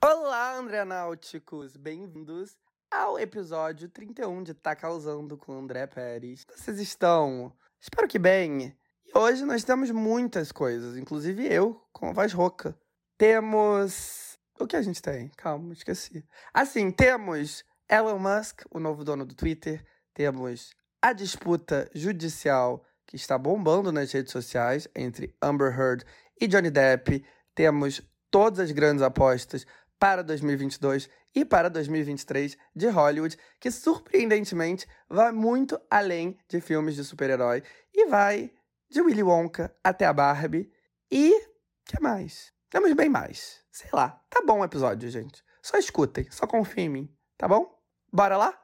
Olá, André Náuticos! Bem-vindos ao episódio 31 de Tá Causando com André Pérez. Vocês estão? Espero que bem. E hoje nós temos muitas coisas, inclusive eu, com a voz rouca. Temos. O que a gente tem? Calma, esqueci. Assim, temos Elon Musk, o novo dono do Twitter. Temos a disputa judicial que está bombando nas redes sociais entre Amber Heard e Johnny Depp. Temos todas as grandes apostas para 2022 e para 2023 de Hollywood, que surpreendentemente vai muito além de filmes de super-herói e vai de Willy Wonka até a Barbie e que mais? Temos bem mais. Sei lá. Tá bom o episódio, gente. Só escutem, só confiem em mim, tá bom? Bora lá?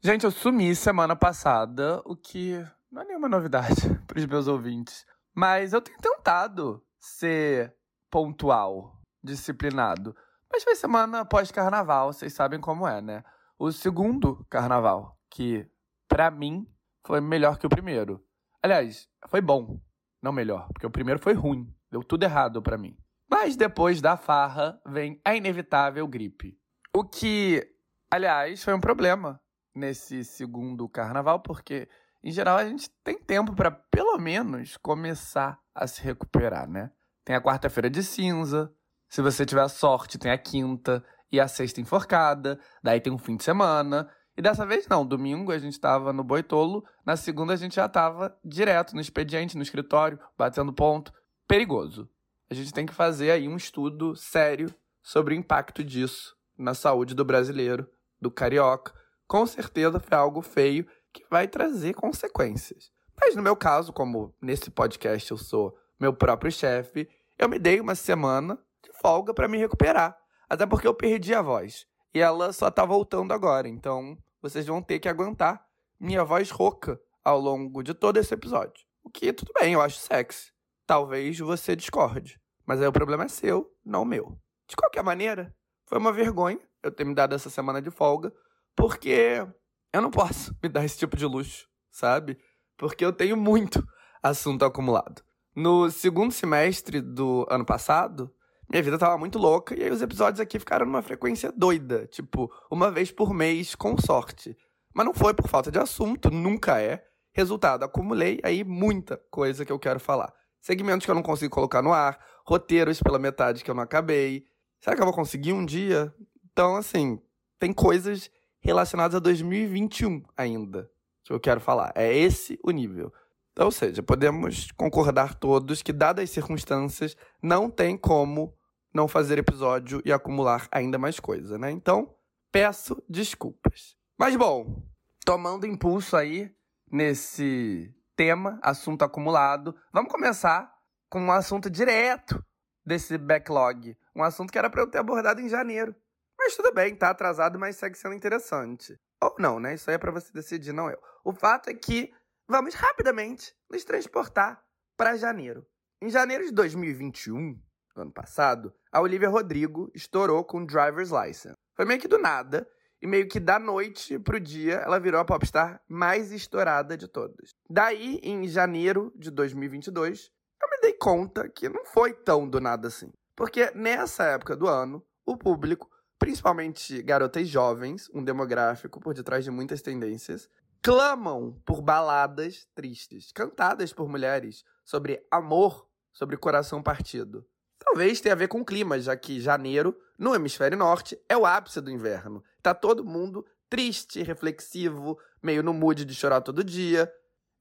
Gente, eu sumi semana passada, o que não é nenhuma novidade para os meus ouvintes. Mas eu tenho tentado ser pontual, disciplinado. Mas foi semana pós-carnaval, vocês sabem como é, né? O segundo carnaval, que para mim foi melhor que o primeiro. Aliás, foi bom, não melhor, porque o primeiro foi ruim, deu tudo errado para mim. Mas depois da farra vem a inevitável gripe. O que, aliás, foi um problema nesse segundo carnaval, porque em geral a gente tem tempo para pelo menos começar a se recuperar, né? Tem a quarta-feira de cinza. Se você tiver sorte, tem a quinta e a sexta enforcada. Daí tem um fim de semana. E dessa vez não. Domingo a gente estava no Boitolo. Na segunda a gente já estava direto no expediente, no escritório, batendo ponto. Perigoso. A gente tem que fazer aí um estudo sério sobre o impacto disso na saúde do brasileiro, do carioca. Com certeza foi algo feio que vai trazer consequências. Mas no meu caso, como nesse podcast eu sou meu próprio chefe, eu me dei uma semana de folga para me recuperar. Até porque eu perdi a voz. E ela só tá voltando agora. Então, vocês vão ter que aguentar minha voz rouca ao longo de todo esse episódio. O que tudo bem, eu acho sexy. Talvez você discorde. Mas aí o problema é seu, não meu. De qualquer maneira, foi uma vergonha eu ter me dado essa semana de folga, porque eu não posso me dar esse tipo de luxo, sabe? Porque eu tenho muito assunto acumulado. No segundo semestre do ano passado, minha vida tava muito louca e aí os episódios aqui ficaram numa frequência doida, tipo, uma vez por mês, com sorte. Mas não foi por falta de assunto, nunca é. Resultado, acumulei aí muita coisa que eu quero falar. Segmentos que eu não consigo colocar no ar, roteiros pela metade que eu não acabei. Será que eu vou conseguir um dia? Então, assim, tem coisas relacionadas a 2021 ainda que eu quero falar. É esse o nível. Ou seja, podemos concordar todos que, dadas as circunstâncias, não tem como não fazer episódio e acumular ainda mais coisa, né? Então, peço desculpas. Mas bom, tomando impulso aí nesse tema, assunto acumulado, vamos começar com um assunto direto desse backlog. Um assunto que era para eu ter abordado em janeiro. Mas tudo bem, tá atrasado, mas segue sendo interessante. Ou não, né? Isso aí é para você decidir, não eu. O fato é que vamos rapidamente nos transportar para janeiro. Em janeiro de 2021, ano passado, a Olivia Rodrigo estourou com Driver's License. Foi meio que do nada, e meio que da noite pro dia ela virou a popstar mais estourada de todas. Daí, em janeiro de 2022, eu me dei conta que não foi tão do nada assim. Porque nessa época do ano, o público, principalmente garotas jovens, um demográfico por detrás de muitas tendências, clamam por baladas tristes, cantadas por mulheres, sobre amor, sobre coração partido. Talvez tenha a ver com o clima, já que janeiro, no hemisfério norte, é o ápice do inverno. Tá todo mundo triste, reflexivo, meio no mood de chorar todo dia.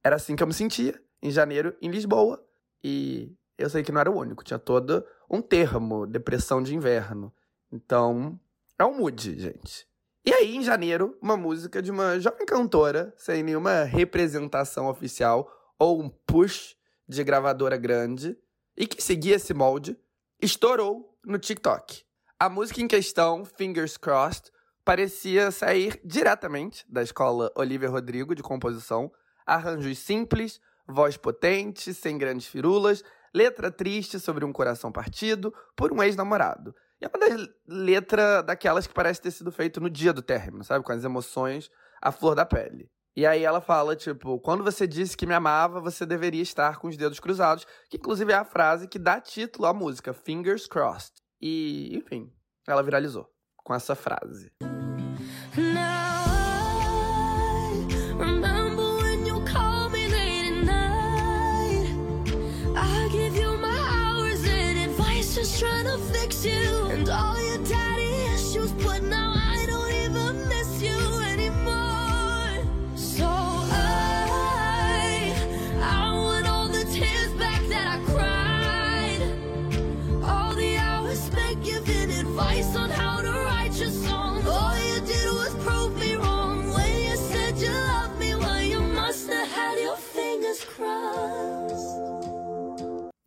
Era assim que eu me sentia em janeiro em Lisboa. E eu sei que não era o único, tinha todo um termo, depressão de inverno. Então, é um mood, gente. E aí, em janeiro, uma música de uma jovem cantora, sem nenhuma representação oficial ou um push de gravadora grande, e que seguia esse molde, estourou no TikTok. A música em questão, Fingers Crossed, parecia sair diretamente da escola Olivia Rodrigo de composição, arranjos simples, voz potente, sem grandes firulas, letra triste sobre um coração partido por um ex-namorado. É uma das letras daquelas que parece ter sido feito no dia do término, sabe? Com as emoções à flor da pele. E aí ela fala, tipo, quando você disse que me amava, você deveria estar com os dedos cruzados, que inclusive é a frase que dá título à música, Fingers Crossed. E, enfim, ela viralizou com essa frase.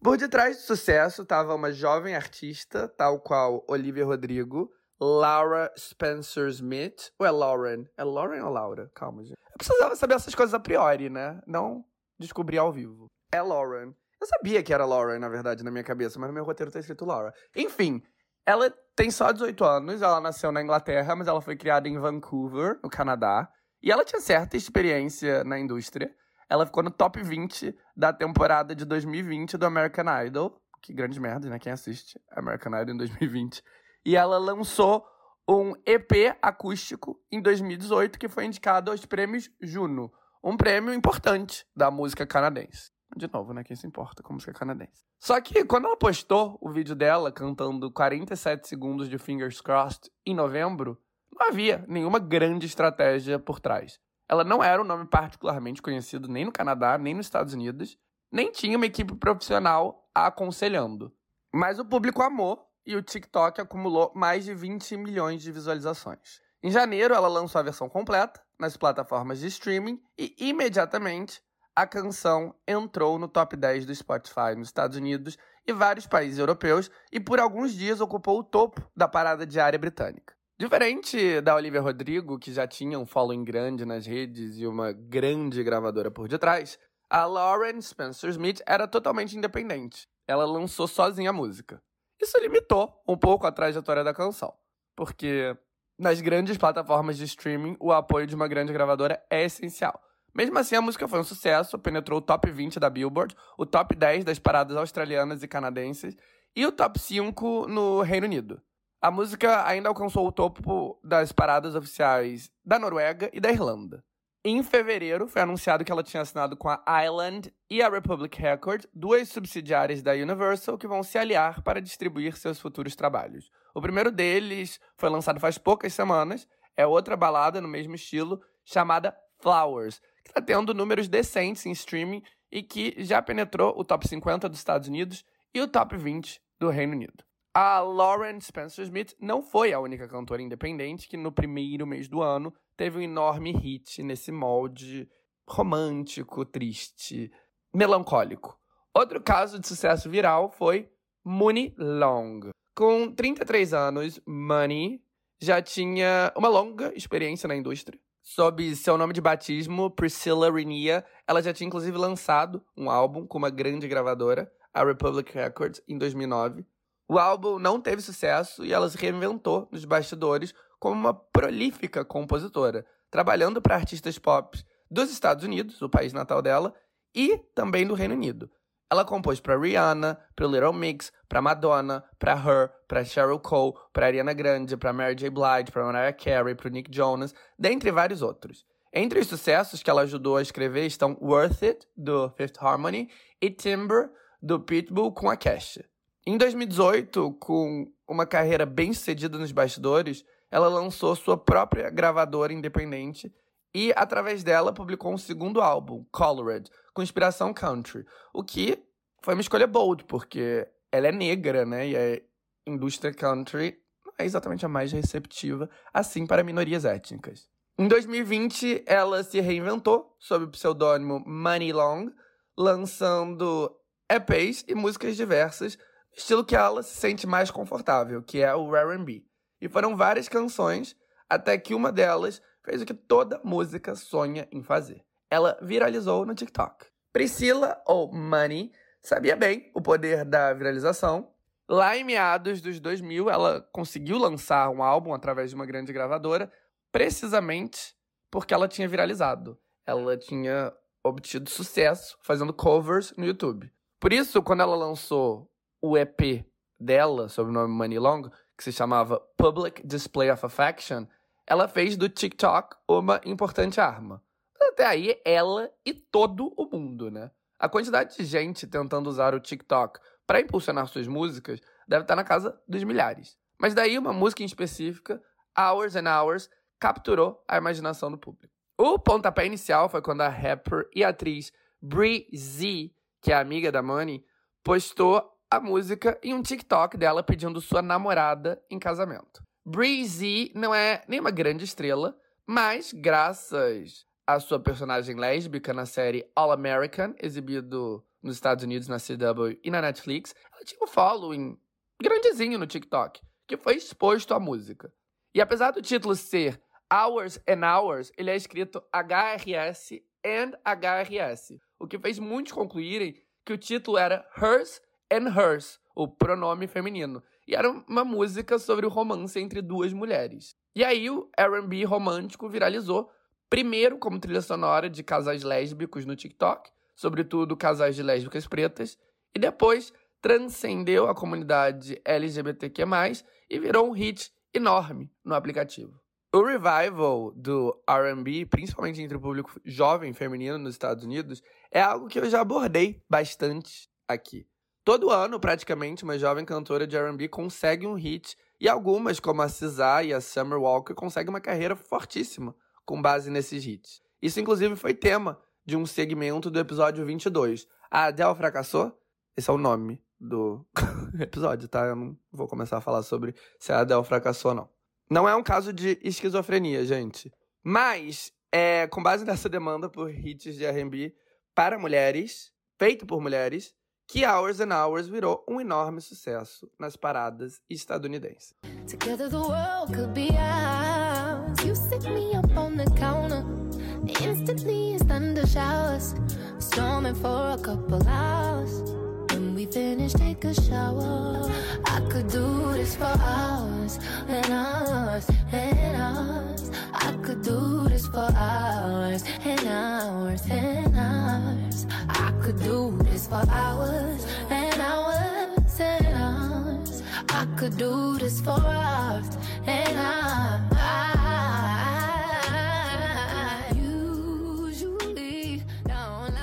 Por detrás do sucesso estava uma jovem artista, tal qual Olivia Rodrigo, Laura Spencer Smith, ou é Lauren? É Lauren ou Laura? Calma, gente. Eu precisava saber essas coisas a priori, né? Não descobrir ao vivo. É Lauren. Eu sabia que era Lauren, na verdade, na minha cabeça, mas no meu roteiro tá escrito Laura. Enfim, ela tem só 18 anos, ela nasceu na Inglaterra, mas ela foi criada em Vancouver, no Canadá. E ela tinha certa experiência na indústria. Ela ficou no top 20 da temporada de 2020 do American Idol. Que grande merda, né? Quem assiste American Idol em 2020. E ela lançou um EP acústico em 2018 que foi indicado aos prêmios Juno. Um prêmio importante da música canadense. De novo, né? Quem se importa com música canadense. Só que quando ela postou o vídeo dela cantando 47 segundos de Fingers Crossed em novembro, não havia nenhuma grande estratégia por trás. Ela não era um nome particularmente conhecido nem no Canadá, nem nos Estados Unidos, nem tinha uma equipe profissional a aconselhando. Mas o público amou e o TikTok acumulou mais de 20 milhões de visualizações. Em janeiro, ela lançou a versão completa nas plataformas de streaming e imediatamente a canção entrou no top 10 do Spotify nos Estados Unidos e vários países europeus e por alguns dias ocupou o topo da parada diária britânica. Diferente da Olivia Rodrigo, que já tinha um following grande nas redes e uma grande gravadora por detrás, a Lauren Spencer Smith era totalmente independente. Ela lançou sozinha a música. Isso limitou um pouco a trajetória da canção, porque nas grandes plataformas de streaming o apoio de uma grande gravadora é essencial. Mesmo assim, a música foi um sucesso, penetrou o top 20 da Billboard, o top 10 das paradas australianas e canadenses e o top 5 no Reino Unido. A música ainda alcançou o topo das paradas oficiais da Noruega e da Irlanda. Em fevereiro, foi anunciado que ela tinha assinado com a Island e a Republic Record, duas subsidiárias da Universal que vão se aliar para distribuir seus futuros trabalhos. O primeiro deles foi lançado faz poucas semanas, é outra balada no mesmo estilo, chamada Flowers, que está tendo números decentes em streaming e que já penetrou o top 50 dos Estados Unidos e o top 20 do Reino Unido. A Lauren Spencer Smith não foi a única cantora independente que no primeiro mês do ano teve um enorme hit nesse molde romântico, triste, melancólico. Outro caso de sucesso viral foi Money Long. Com 33 anos, Money já tinha uma longa experiência na indústria. Sob seu nome de batismo, Priscilla Renia, ela já tinha inclusive lançado um álbum com uma grande gravadora, a Republic Records, em 2009. O álbum não teve sucesso e ela se reinventou nos bastidores como uma prolífica compositora, trabalhando para artistas pop dos Estados Unidos, o país natal dela, e também do Reino Unido. Ela compôs para Rihanna, para Little Mix, para Madonna, para Her, para Cheryl Cole, para Ariana Grande, para Mary J. Blige, para Mariah Carey, para Nick Jonas, dentre vários outros. Entre os sucessos que ela ajudou a escrever estão Worth It, do Fifth Harmony, e Timber, do Pitbull com a Kesha. Em 2018, com uma carreira bem sucedida nos bastidores, ela lançou sua própria gravadora independente e, através dela, publicou um segundo álbum, Colored, com inspiração country, o que foi uma escolha bold, porque ela é negra, né? E a indústria country não é exatamente a mais receptiva, assim para minorias étnicas. Em 2020, ela se reinventou sob o pseudônimo Money Long, lançando EPs e músicas diversas estilo que ela se sente mais confortável, que é o R&B. E foram várias canções, até que uma delas fez o que toda música sonha em fazer. Ela viralizou no TikTok. Priscila, ou Money, sabia bem o poder da viralização. Lá em meados dos 2000, ela conseguiu lançar um álbum através de uma grande gravadora, precisamente porque ela tinha viralizado. ela tinha obtido sucesso fazendo covers no YouTube. Por isso, quando ela lançou o EP dela, sob o nome Money Long, que se chamava Public Display of Affection, ela fez do TikTok uma importante arma. Até aí, ela e todo o mundo, né? A quantidade de gente tentando usar o TikTok para impulsionar suas músicas deve estar na casa dos milhares. Mas daí, uma música em específica, Hours and Hours, capturou a imaginação do público. O pontapé inicial foi quando a rapper e atriz Brie Z, que é amiga da Money, postou a música em um TikTok dela pedindo sua namorada em casamento. Breezy não é nenhuma grande estrela, mas graças à sua personagem lésbica na série All American, exibido nos Estados Unidos na CW e na Netflix, ela tinha um following grandezinho no TikTok, que foi exposto à música. E apesar do título ser Hours and Hours, ele é escrito HRS and HRS, o que fez muitos concluírem que o título era Hers and Hers, o pronome feminino. E era uma música sobre o romance entre duas mulheres. E aí o R&B romântico viralizou, primeiro como trilha sonora de casais lésbicos no TikTok, sobretudo casais de lésbicas pretas, e depois transcendeu a comunidade LGBTQ+, e virou um hit enorme no aplicativo. O revival do R&B, principalmente entre o público jovem feminino nos Estados Unidos, é algo que eu já abordei bastante aqui. Todo ano, praticamente, uma jovem cantora de R&B consegue um hit e algumas, como a SZA e a Summer Walker, conseguem uma carreira fortíssima com base nesses hits. Isso, inclusive, foi tema de um segmento do episódio 22. A Adele fracassou? Esse é o nome do episódio, tá? Eu não vou começar a falar sobre se a Adele fracassou ou não. Não é um caso de esquizofrenia, gente. Mas, é, com base nessa demanda por hits de R&B para mulheres, feito por mulheres, que Hours and Hours virou um enorme sucesso nas paradas estadunidenses. I could do this for hours and hours and hours. I could do this for hours and hours and hours. I could do this for hours and hours and hours. I could do this for hours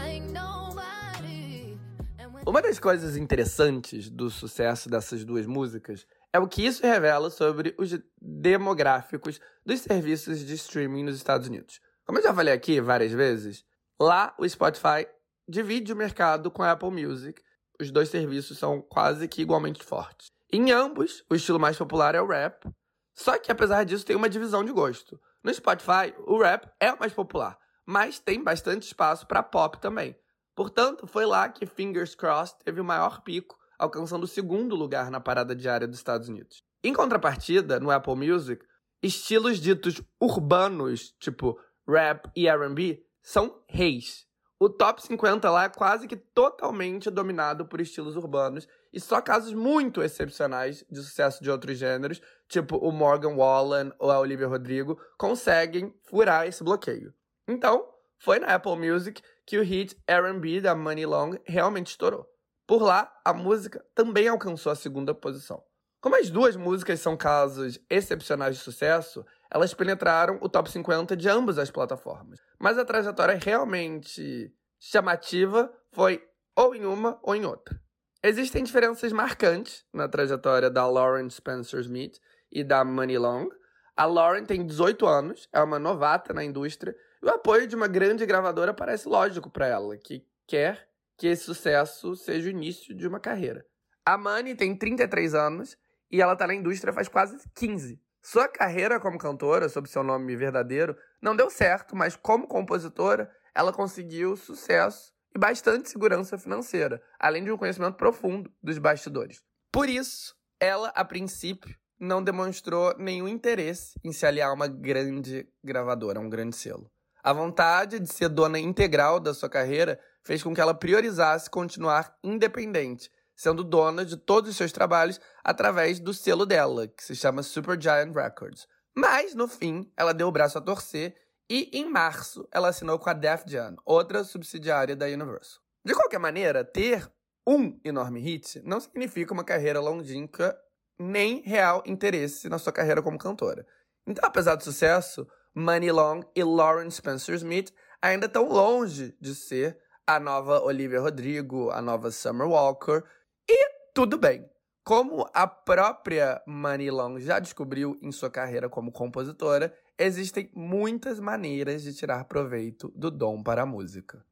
and hours. Uma das coisas interessantes do sucesso dessas duas músicas é o que isso revela sobre os demográficos dos serviços de streaming nos Estados Unidos. Como eu já falei aqui várias vezes, lá o Spotify divide o mercado com a Apple Music. Os dois serviços são quase que igualmente fortes. Em ambos, o estilo mais popular é o rap. Só que, apesar disso, tem uma divisão de gosto. No Spotify, o rap é o mais popular, mas tem bastante espaço para pop também. Portanto, foi lá que Fingers Crossed teve o maior pico, alcançando o segundo lugar na parada diária dos Estados Unidos. Em contrapartida, no Apple Music, estilos ditos urbanos, tipo rap e R&B, são reis. O top 50 lá é quase que totalmente dominado por estilos urbanos e só casos muito excepcionais de sucesso de outros gêneros, tipo o Morgan Wallen ou a Olivia Rodrigo, conseguem furar esse bloqueio. Então, foi na Apple Music que o hit R&B da Money Long realmente estourou. Por lá, a música também alcançou a segunda posição. Como as duas músicas são casos excepcionais de sucesso, elas penetraram o top 50 de ambas as plataformas. Mas a trajetória realmente chamativa foi ou em uma ou em outra. Existem diferenças marcantes na trajetória da Lauren Spencer Smith e da Money Long. A Lauren tem 18 anos, é uma novata na indústria, e o apoio de uma grande gravadora parece lógico para ela, que quer que esse sucesso seja o início de uma carreira. A Money tem 33 anos e ela está na indústria faz quase 15. Sua carreira como cantora, sob seu nome verdadeiro, não deu certo, mas como compositora, ela conseguiu sucesso e bastante segurança financeira, além de um conhecimento profundo dos bastidores. Por isso, ela, a princípio, não demonstrou nenhum interesse em se aliar a uma grande gravadora, a um grande selo. A vontade de ser dona integral da sua carreira fez com que ela priorizasse continuar independente, sendo dona de todos os seus trabalhos através do selo dela, que se chama Supergiant Records. Mas, no fim, ela deu o braço a torcer E em março, ela assinou com a Def Jam, outra subsidiária da Universal. De qualquer maneira, ter um enorme hit não significa uma carreira longínqua nem real interesse na sua carreira como cantora. Então, apesar do sucesso, Money Long e Lauren Spencer Smith ainda estão longe de ser a nova Olivia Rodrigo, a nova Summer Walker. E tudo bem. Como a própria Money Long já descobriu em sua carreira como compositora, existem muitas maneiras de tirar proveito do dom para a música.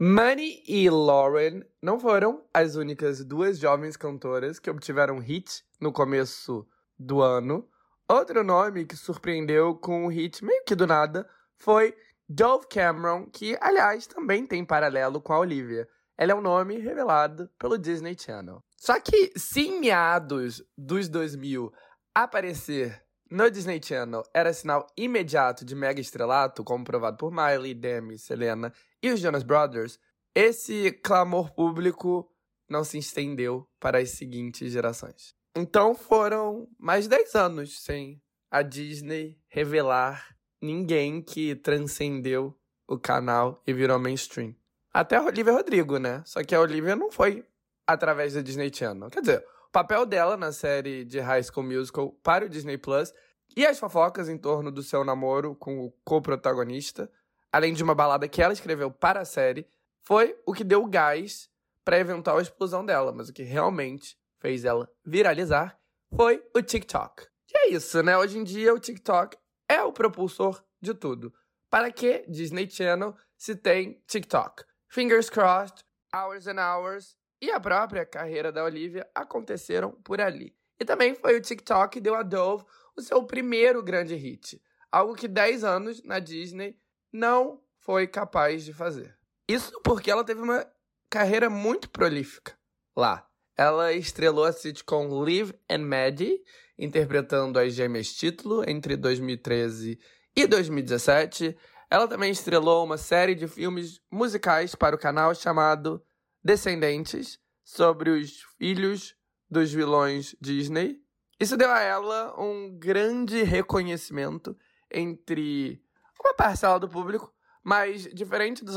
Money e Lauren não foram as únicas duas jovens cantoras que obtiveram hit no começo do ano. Outro nome que surpreendeu com um hit meio que do nada foi Dove Cameron, que, aliás, também tem paralelo com a Olivia. Ela é um nome revelado pelo Disney Channel. Só que, se em meados dos 2000 aparecer no Disney Channel era sinal imediato de mega estrelato, como provado por Miley, Demi, Selena e os Jonas Brothers, esse clamor público não se estendeu para as seguintes gerações. Então foram mais de 10 anos sem a Disney revelar ninguém que transcendeu o canal e virou mainstream. Até a Olivia Rodrigo, né? Só que a Olivia não foi através da Disney Channel. Quer dizer, o papel dela na série de High School Musical para o Disney Plus e as fofocas em torno do seu namoro com o co-protagonista, além de uma balada que ela escreveu para a série, foi o que deu gás para a eventual explosão dela, mas o que realmente fez ela viralizar foi o TikTok. E é isso, né? Hoje em dia o TikTok é o propulsor de tudo. Para que Disney Channel se tem TikTok? Fingers crossed, Hours and Hours e a própria carreira da Olivia aconteceram por ali. E também foi o TikTok que deu a Dove o seu primeiro grande hit, algo que 10 anos na Disney não foi capaz de fazer. Isso porque ela teve uma carreira muito prolífica lá. Ela estrelou a sitcom Live and Maddie, interpretando as gêmeas título entre 2013 e 2017. Ela também estrelou uma série de filmes musicais para o canal chamado Descendentes, sobre os filhos dos vilões Disney. Isso deu a ela um grande reconhecimento entre uma parcela do público, mas diferente dos,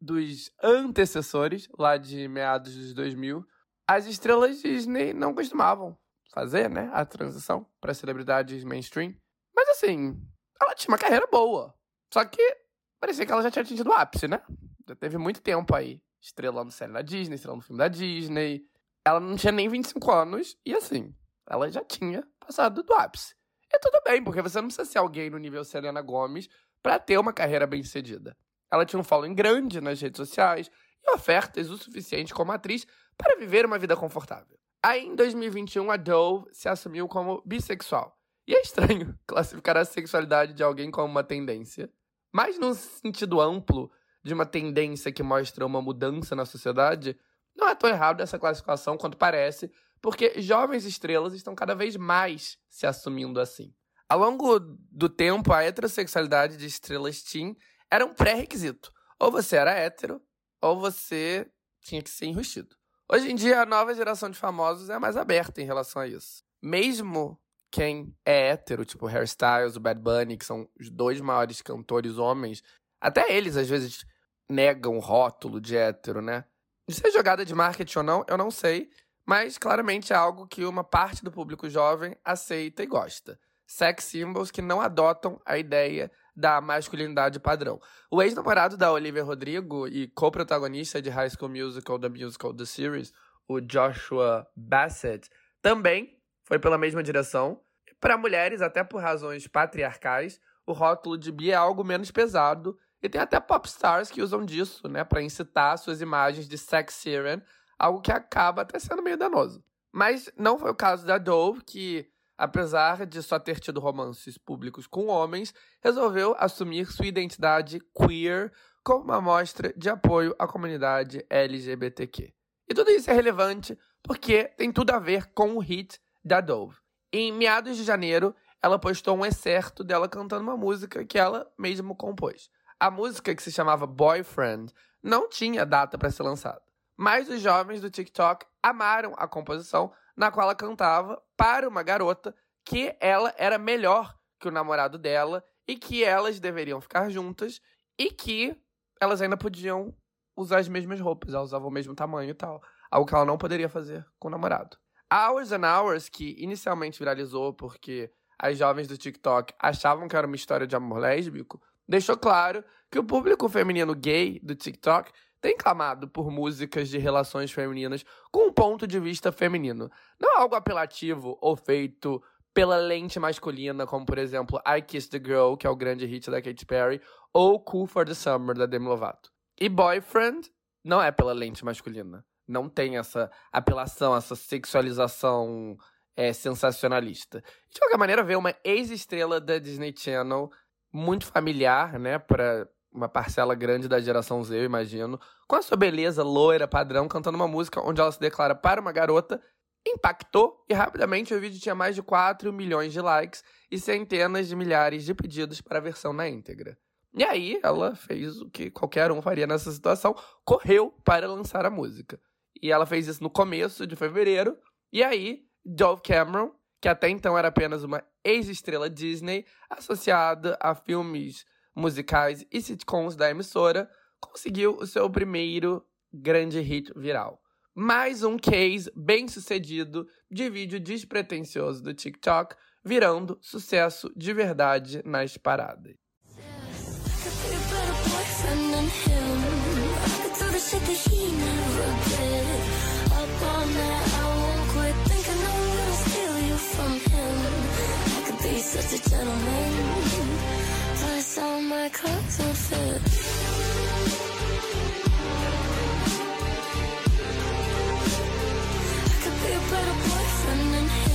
dos antecessores, lá de meados dos 2000, as estrelas Disney não costumavam fazer, né, a transição para celebridades mainstream. Mas assim, ela tinha uma carreira boa. Só que parecia que ela já tinha atingido o ápice, né? Já teve muito tempo aí estrelando série da Disney, estrelando filme da Disney. Ela não tinha nem 25 anos e assim, ela já tinha passado do ápice. E tudo bem, porque você não precisa ser alguém no nível Selena Gomes para ter uma carreira bem-sucedida. Ela tinha um following grande nas redes sociais e ofertas o suficiente como atriz para viver uma vida confortável. Aí, em 2021, a Dove se assumiu como bissexual. E é estranho classificar a sexualidade de alguém como uma tendência, mas no sentido amplo de uma tendência que mostra uma mudança na sociedade, não é tão errado essa classificação quanto parece, porque jovens estrelas estão cada vez mais se assumindo assim. Ao longo do tempo, a heterossexualidade de estrelas teen era um pré-requisito. Ou você era hétero, ou você tinha que ser enrustido. Hoje em dia, a nova geração de famosos é mais aberta em relação a isso. Mesmo quem é hétero, tipo Harry Styles, o Bad Bunny, que são os dois maiores cantores homens, até eles às vezes negam o rótulo de hétero, né? Se é jogada de marketing ou não, eu não sei, mas claramente é algo que uma parte do público jovem aceita e gosta. Sex symbols que não adotam a ideia da masculinidade padrão. O ex-namorado da Olivia Rodrigo e co-protagonista de High School Musical, da musical The Series, o Joshua Bassett, também foi pela mesma direção. Para mulheres, até por razões patriarcais, o rótulo de bi é algo menos pesado e tem até popstars que usam disso, né, para incitar suas imagens de sex siren, algo que acaba até sendo meio danoso. Mas não foi o caso da Dove, que apesar de só ter tido romances públicos com homens, resolveu assumir sua identidade queer como uma mostra de apoio à comunidade LGBTQ. E tudo isso é relevante porque tem tudo a ver com o hit da Dove. Em meados de janeiro, ela postou um excerto dela cantando uma música que ela mesma compôs. A música, que se chamava Boyfriend, não tinha data para ser lançada. Mas os jovens do TikTok amaram a composição na qual ela cantava para uma garota que ela era melhor que o namorado dela e que elas deveriam ficar juntas e que elas ainda podiam usar as mesmas roupas, elas usavam o mesmo tamanho e tal. Algo que ela não poderia fazer com o namorado. Hours and Hours, que inicialmente viralizou porque as jovens do TikTok achavam que era uma história de amor lésbico, deixou claro que o público feminino gay do TikTok tem clamado por músicas de relações femininas com um ponto de vista feminino. Não algo apelativo ou feito pela lente masculina, como por exemplo I Kiss the Girl, que é o grande hit da Katy Perry, ou Cool for the Summer da Demi Lovato. E Boyfriend não é pela lente masculina. Não tem essa apelação, essa sexualização é, sensacionalista. De qualquer maneira, ver uma ex-estrela da Disney Channel, muito familiar, né, para uma parcela grande da geração Z, eu imagino, com a sua beleza loira, padrão, cantando uma música onde ela se declara para uma garota, impactou e rapidamente o vídeo tinha mais de 4 milhões de likes e centenas de milhares de pedidos para a versão na íntegra. E aí ela fez o que qualquer um faria nessa situação, correu para lançar a música. E ela fez isso no começo de fevereiro, e aí Dove Cameron, que até então era apenas uma ex-estrela Disney, associada a filmes musicais e sitcoms da emissora, conseguiu o seu primeiro grande hit viral. Mais um case bem sucedido de vídeo despretensioso do TikTok, virando sucesso de verdade nas paradas. Such a gentleman. Plus all my clothes will fit. I could be a better boyfriend than him.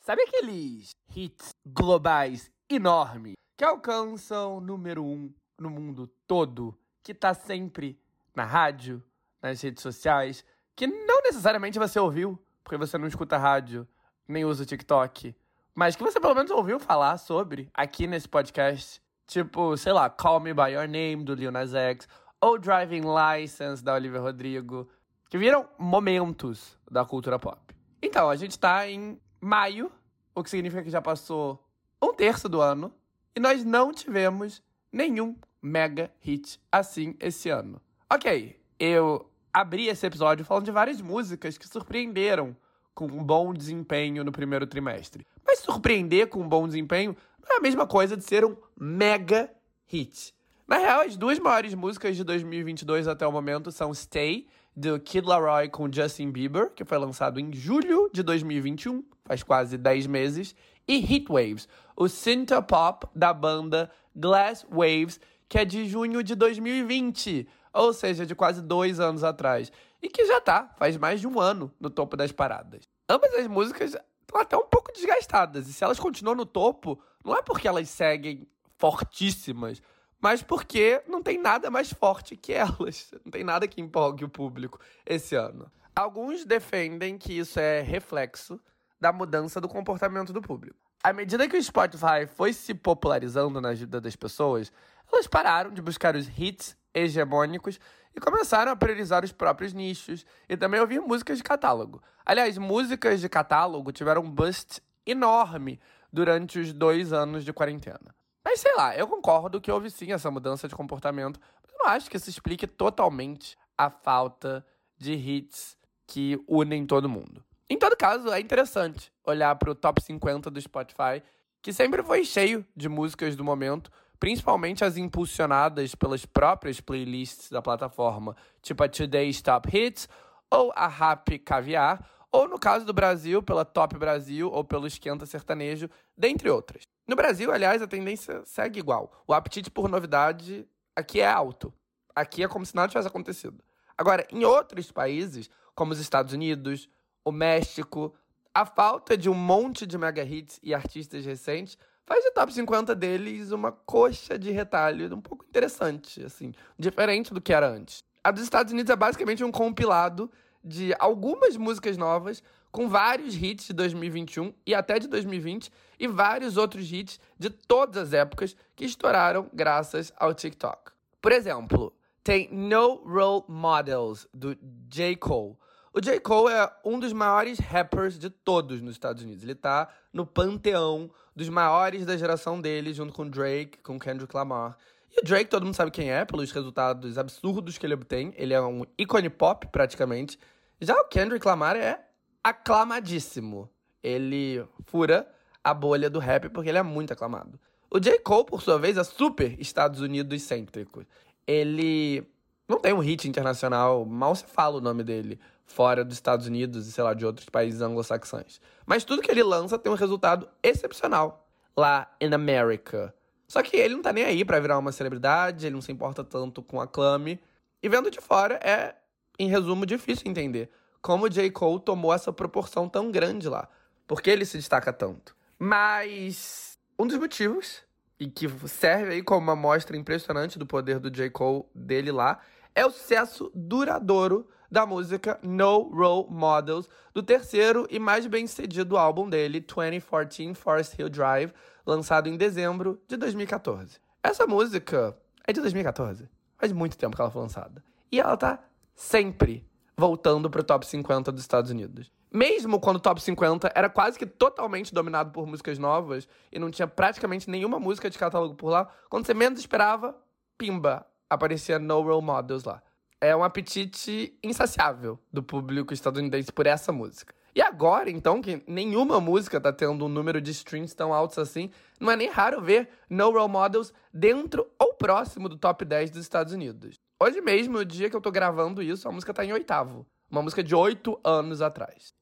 Sabe aqueles hits globais enormes que alcançam número um no mundo todo, que tá sempre na rádio, nas redes sociais, que não necessariamente você ouviu, porque você não escuta rádio, nem usa o TikTok, mas que você pelo menos ouviu falar sobre aqui nesse podcast. Tipo, sei lá, Call Me By Your Name, do Lil Nas X, ou Driving License, da Olivia Rodrigo, que viram momentos da cultura pop. Então, a gente tá em maio, o que significa que já passou um terço do ano, e nós não tivemos nenhum mega hit assim esse ano. Ok, eu abri esse episódio falando de várias músicas que surpreenderam com um bom desempenho no primeiro trimestre. Mas surpreender com um bom desempenho não é a mesma coisa de ser um mega hit. Na real, as duas maiores músicas de 2022 até o momento são Stay, do Kid Laroi com Justin Bieber, que foi lançado em julho de 2021, faz quase 10 meses, e Heat Waves, o synth pop da banda Glass Waves, que é de junho de 2020, ou seja, de quase dois anos atrás, e que já tá, faz mais de um ano, no topo das paradas. Ambas as músicas estão até um pouco desgastadas, e se elas continuam no topo, não é porque elas seguem fortíssimas, mas porque não tem nada mais forte que elas. Não tem nada que empolgue o público esse ano. Alguns defendem que isso é reflexo da mudança do comportamento do público. À medida que o Spotify foi se popularizando na vida das pessoas, elas pararam de buscar os hits hegemônicos e começaram a priorizar os próprios nichos e também ouvir músicas de catálogo. Aliás, músicas de catálogo tiveram um bust enorme durante os dois anos de quarentena. Mas sei lá, eu concordo que houve sim essa mudança de comportamento, mas não acho que isso explique totalmente a falta de hits que unem todo mundo. Em todo caso, é interessante olhar para o top 50 do Spotify, que sempre foi cheio de músicas do momento, principalmente as impulsionadas pelas próprias playlists da plataforma, tipo a Today's Top Hits ou a Happy Caviar, ou no caso do Brasil, pela Top Brasil ou pelo Esquenta Sertanejo, dentre outras. No Brasil, aliás, a tendência segue igual. O apetite por novidade aqui é alto. Aqui é como se nada tivesse acontecido. Agora, em outros países, como os Estados Unidos, o México, a falta de um monte de mega hits e artistas recentes faz o top 50 deles uma coxa de retalho um pouco interessante, assim, diferente do que era antes. A dos Estados Unidos é basicamente um compilado de algumas músicas novas com vários hits de 2021 e até de 2020 e vários outros hits de todas as épocas que estouraram graças ao TikTok. Por exemplo, tem No Role Models do J. Cole, O J. Cole é um dos maiores rappers de todos nos Estados Unidos. Ele tá no panteão dos maiores da geração dele, junto com Drake, com Kendrick Lamar. E o Drake, todo mundo sabe quem é, pelos resultados absurdos que ele obtém. Ele é um ícone pop, praticamente. Já o Kendrick Lamar é aclamadíssimo. Ele fura a bolha do rap porque ele é muito aclamado. O J. Cole, por sua vez, é super Estados Unidos cêntrico. Ele não tem um hit internacional, mal se fala o nome dele fora dos Estados Unidos e, sei lá, de outros países anglo-saxões. Mas tudo que ele lança tem um resultado excepcional lá em America. Só que ele não tá nem aí para virar uma celebridade, ele não se importa tanto com a clame. E vendo de fora é, em resumo, difícil entender como o J. Cole tomou essa proporção tão grande lá. Por que ele se destaca tanto? Mas um dos motivos, e que serve aí como uma mostra impressionante do poder do J. Cole dele lá, é o sucesso duradouro da música No Role Models, do terceiro e mais bem sucedido álbum dele, 2014 Forest Hill Drive, lançado em dezembro de 2014. Essa música é de 2014, faz muito tempo que ela foi lançada. E ela tá sempre voltando pro top 50 dos Estados Unidos. Mesmo quando o top 50 era quase que totalmente dominado por músicas novas e não tinha praticamente nenhuma música de catálogo por lá, quando você menos esperava, pimba, aparecia No Role Models lá. É um apetite insaciável do público estadunidense por essa música. E agora, então, que nenhuma música tá tendo um número de streams tão altos assim, não é nem raro ver No Role Models dentro ou próximo do top 10 dos Estados Unidos. Hoje mesmo, o dia que eu tô gravando isso, a música tá em oitavo. Uma música de oito anos atrás.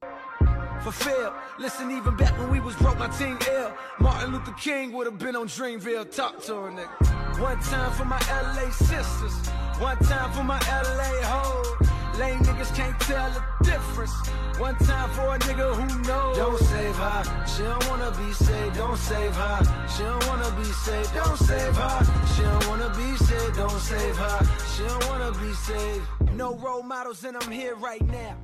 Fulfill. Listen, even back when we was broke, my team ill. Martin Luther King would have been on Dreamville. Talk to her, nigga. One time for my LA sisters. One time for my LA hoes. Lame niggas can't tell the difference. One time for a nigga who knows. Don't save her. She don't wanna be saved. Don't save her. She don't wanna be saved. Don't save her. She don't wanna be saved. Don't save her. She don't wanna be saved. No role models, and I'm here right now.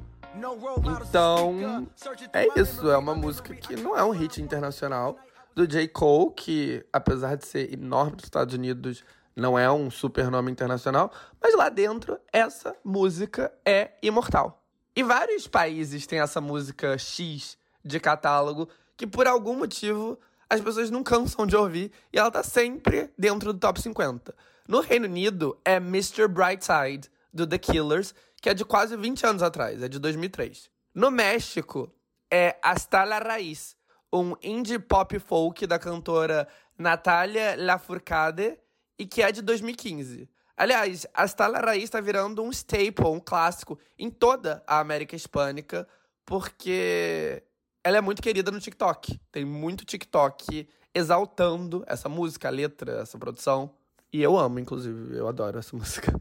Então, é isso. É uma música que não é um hit internacional do J. Cole, que apesar de ser enorme nos Estados Unidos, não é um super nome internacional, mas lá dentro essa música é imortal. E vários países têm essa música X de catálogo que por algum motivo as pessoas não cansam de ouvir e ela tá sempre dentro do top 50. No Reino Unido é Mr. Brightside do The Killers, que é de quase 20 anos atrás, é de 2003. No México, é Hasta la Raiz, um indie pop folk da cantora Natália Lafourcade, e que é de 2015. Aliás, Hasta la Raiz está virando um staple, um clássico, em toda a América Hispânica, porque ela é muito querida no TikTok. Tem muito TikTok exaltando essa música, a letra, essa produção. E eu amo, inclusive, eu adoro essa música.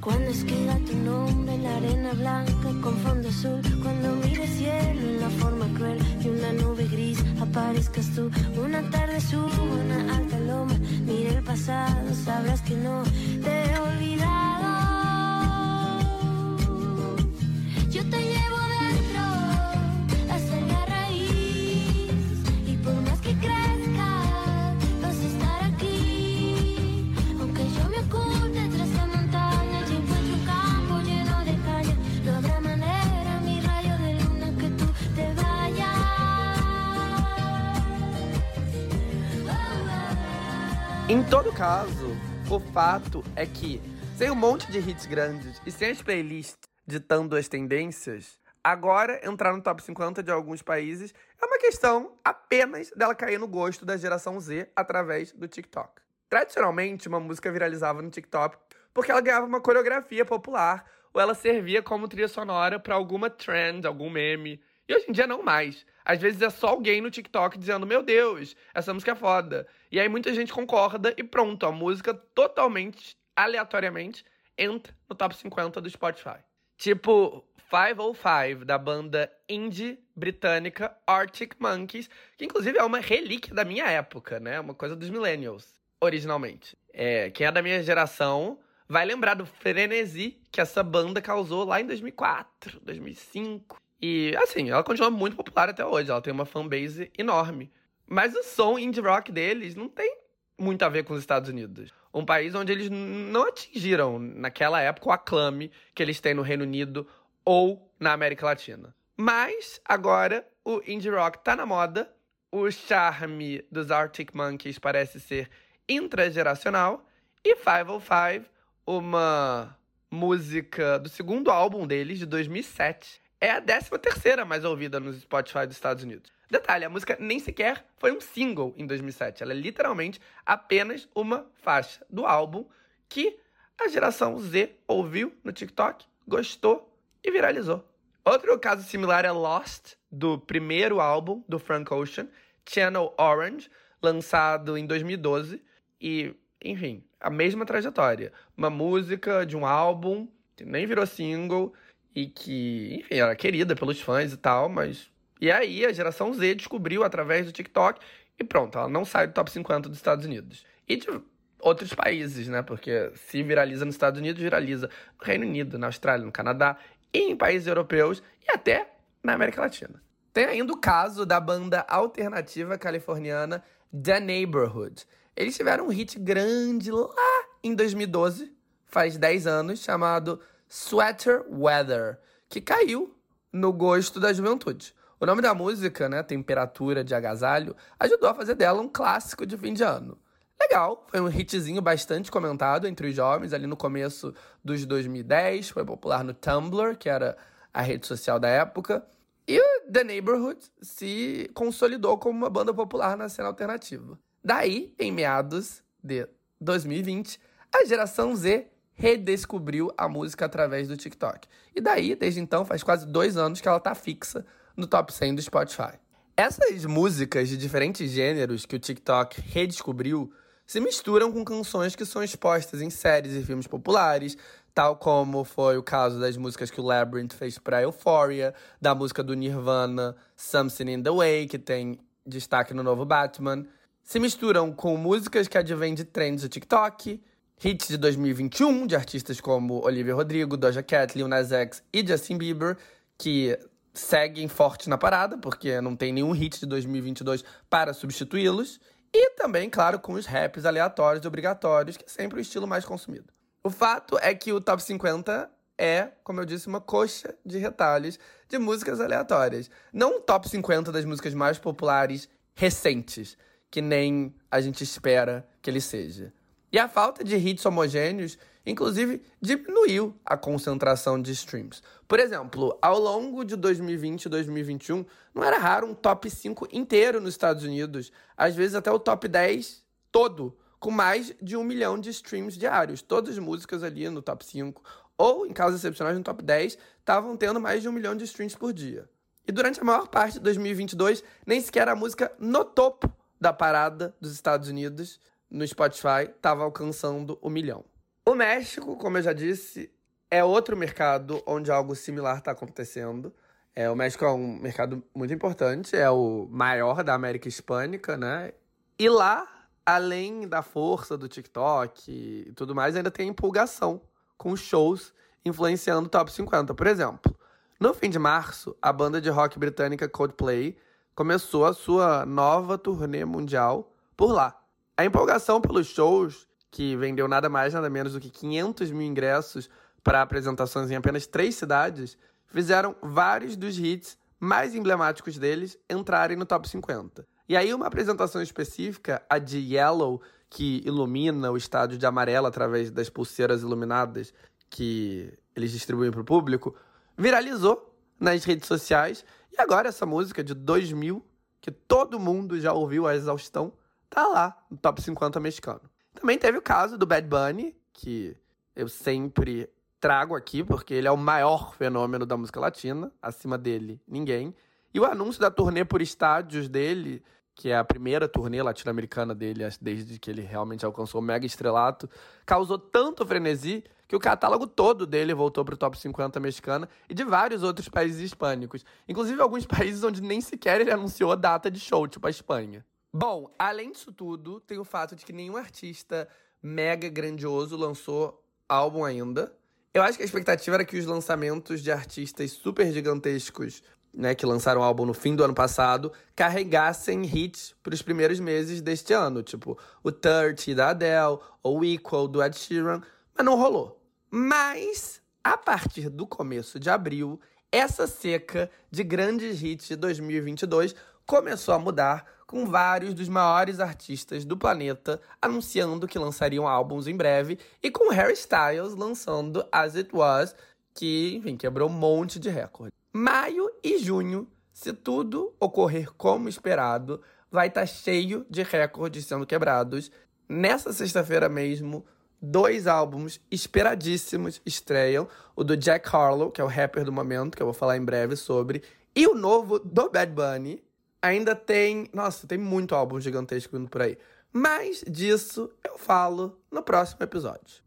Cuando escriba tu nombre en la arena blanca con fondo azul, cuando mire cielo en la forma cruel de una nube gris, aparezcas tú. Una tarde subo una alta loma, mire el pasado, sabrás que no te he olvidado. Yo te Em todo caso, o fato é que, sem um monte de hits grandes e sem as playlists ditando as tendências, agora entrar no top 50 de alguns países é uma questão apenas dela cair no gosto da geração Z através do TikTok. Tradicionalmente, uma música viralizava no TikTok porque ela ganhava uma coreografia popular ou ela servia como trilha sonora para alguma trend, algum meme. E hoje em dia não mais. Às vezes é só alguém no TikTok dizendo: Meu Deus, essa música é foda. E aí muita gente concorda e pronto, a música totalmente, aleatoriamente, entra no top 50 do Spotify. Tipo 505, da banda indie britânica Arctic Monkeys, que inclusive é uma relíquia da minha época, né? Uma coisa dos millennials, originalmente. É, quem é da minha geração vai lembrar do frenesi que essa banda causou lá em 2004, 2005. E, assim, ela continua muito popular até hoje. Ela tem uma fanbase enorme. Mas o som indie rock deles não tem muito a ver com os Estados Unidos. Um país onde eles não atingiram, naquela época, o aclame que eles têm no Reino Unido ou na América Latina. Mas, agora, o indie rock tá na moda. O charme dos Arctic Monkeys parece ser intrageracional. E 505, uma música do segundo álbum deles, de 2007, é a 13 terceira mais ouvida nos Spotify dos Estados Unidos. Detalhe, a música nem sequer foi um single em 2007. Ela é literalmente apenas uma faixa do álbum que a geração Z ouviu no TikTok, gostou e viralizou. Outro caso similar é Lost, do primeiro álbum do Frank Ocean, Channel Orange, lançado em 2012. E, enfim, a mesma trajetória. Uma música de um álbum que nem virou single e que, enfim, era querida pelos fãs e tal, mas. E aí a geração Z descobriu através do TikTok e pronto, ela não sai do top 50 dos Estados Unidos. E de outros países, né? Porque se viraliza nos Estados Unidos, viraliza no Reino Unido, na Austrália, no Canadá, e em países europeus e até na América Latina. Tem ainda o caso da banda alternativa californiana The Neighborhood. Eles tiveram um hit grande lá em 2012, faz 10 anos, chamado Sweater Weather, que caiu no gosto da juventude. O nome da música, né, Temperatura de Agasalho, ajudou a fazer dela um clássico de fim de ano. Legal, foi um hitzinho bastante comentado entre os jovens ali no começo dos 2010, foi popular no Tumblr, que era a rede social da época. E o The Neighborhood se consolidou como uma banda popular na cena alternativa. Daí, em meados de 2020, a geração Z redescobriu a música através do TikTok. E daí, desde então, faz quase dois anos que ela tá fixa no top 100 do Spotify. Essas músicas de diferentes gêneros que o TikTok redescobriu se misturam com canções que são expostas em séries e filmes populares, tal como foi o caso das músicas que o Labyrinth fez para Euphoria, da música do Nirvana Something in the Way, que tem destaque no novo Batman. Se misturam com músicas que advêm de trends do TikTok, hits de 2021 de artistas como Olivia Rodrigo, Doja Cat, Lil Nas X e Justin Bieber, que seguem forte na parada, porque não tem nenhum hit de 2022 para substituí-los. E também, claro, com os raps aleatórios e obrigatórios, que é sempre o estilo mais consumido. O fato é que o Top 50 é, como eu disse, uma coxa de retalhos de músicas aleatórias. Não o top 50 das músicas mais populares recentes, que nem a gente espera que ele seja. E a falta de hits homogêneos, inclusive, diminuiu a concentração de streams. Por exemplo, ao longo de 2020 e 2021, não era raro um top 5 inteiro nos Estados Unidos, às vezes até o top 10 todo, com mais de um milhão de streams diários. Todas as músicas ali no top 5, ou em casos excepcionais no top 10, estavam tendo mais de um milhão de streams por dia. E durante a maior parte de 2022, nem sequer a música no topo da parada dos Estados Unidos no Spotify estava alcançando o milhão. O México, como eu já disse, é outro mercado onde algo similar está acontecendo. É, o México é um mercado muito importante, é o maior da América Hispânica, né? E lá, além da força do TikTok e tudo mais, ainda tem empolgação com shows influenciando o top 50. Por exemplo, no fim de março, a banda de rock britânica Coldplay começou a sua nova turnê mundial por lá. A empolgação pelos shows, que vendeu nada mais nada menos do que 500 mil ingressos para apresentações em apenas três cidades, fizeram vários dos hits mais emblemáticos deles entrarem no top 50. E aí uma apresentação específica, a de Yellow, que ilumina o estádio de amarelo através das pulseiras iluminadas que eles distribuem para o público, viralizou nas redes sociais. E agora essa música de 2000, que todo mundo já ouviu a exaustão, tá lá no top 50 mexicano. Também teve o caso do Bad Bunny, que eu sempre trago aqui, porque ele é o maior fenômeno da música latina, acima dele, ninguém. E o anúncio da turnê por estádios dele, que é a primeira turnê latino-americana dele desde que ele realmente alcançou o mega estrelato, causou tanto frenesi que o catálogo todo dele voltou para o top 50 mexicana e de vários outros países hispânicos, inclusive alguns países onde nem sequer ele anunciou a data de show, tipo a Espanha. Bom, além disso tudo, tem o fato de que nenhum artista mega grandioso lançou álbum ainda. Eu acho que a expectativa era que os lançamentos de artistas super gigantescos, né, que lançaram álbum no fim do ano passado, carregassem hits para os primeiros meses deste ano, tipo o 30 da Adele ou o Equal do Ed Sheeran, mas não rolou. Mas a partir do começo de abril, essa seca de grandes hits de 2022 começou a mudar, com vários dos maiores artistas do planeta anunciando que lançariam álbuns em breve e com Harry Styles lançando As It Was, que, enfim, quebrou um monte de recorde. Maio e junho, se tudo ocorrer como esperado, vai estar tá cheio de recordes sendo quebrados. Nessa sexta-feira mesmo, dois álbuns esperadíssimos estreiam: o do Jack Harlow, que é o rapper do momento, que eu vou falar em breve sobre, e o novo do Bad Bunny, ainda tem. Nossa, tem muito álbum gigantesco indo por aí. Mas disso eu falo no próximo episódio.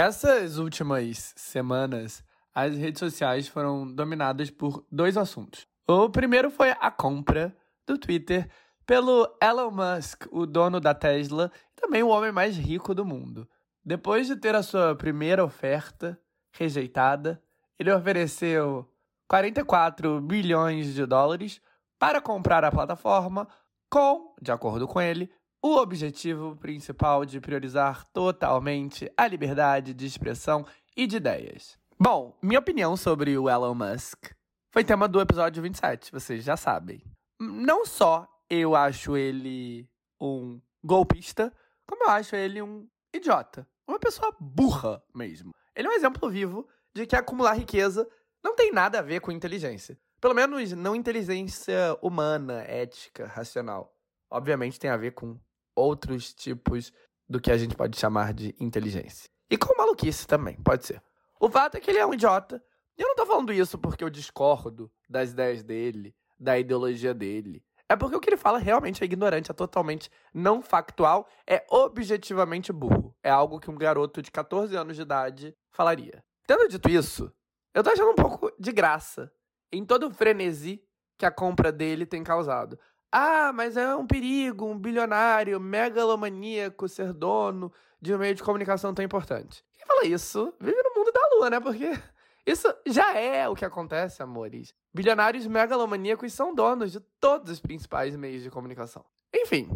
Essas últimas semanas, as redes sociais foram dominadas por dois assuntos. O primeiro foi a compra do Twitter pelo Elon Musk, o dono da Tesla e também o homem mais rico do mundo. Depois de ter a sua primeira oferta rejeitada, ele ofereceu 44 bilhões de dólares para comprar a plataforma com, de acordo com ele, o objetivo principal de priorizar totalmente a liberdade de expressão e de ideias. Bom, minha opinião sobre o Elon Musk foi tema do episódio 27, vocês já sabem. Não só eu acho ele um golpista, como eu acho ele um idiota. Uma pessoa burra mesmo. Ele é um exemplo vivo de que acumular riqueza não tem nada a ver com inteligência. Pelo menos não inteligência humana, ética, racional. Obviamente tem a ver com outros tipos do que a gente pode chamar de inteligência. E com maluquice também, pode ser. O fato é que ele é um idiota. E eu não tô falando isso porque eu discordo das ideias dele, da ideologia dele. É porque o que ele fala realmente é ignorante, é totalmente não factual, é objetivamente burro. É algo que um garoto de 14 anos de idade falaria. Tendo dito isso, eu tô achando um pouco de graça em todo o frenesi que a compra dele tem causado. Ah, mas é um perigo, um bilionário, megalomaníaco ser dono de um meio de comunicação tão importante. Quem fala isso vive no mundo da lua, né? Porque isso já é o que acontece, amores. Bilionários megalomaníacos são donos de todos os principais meios de comunicação. Enfim,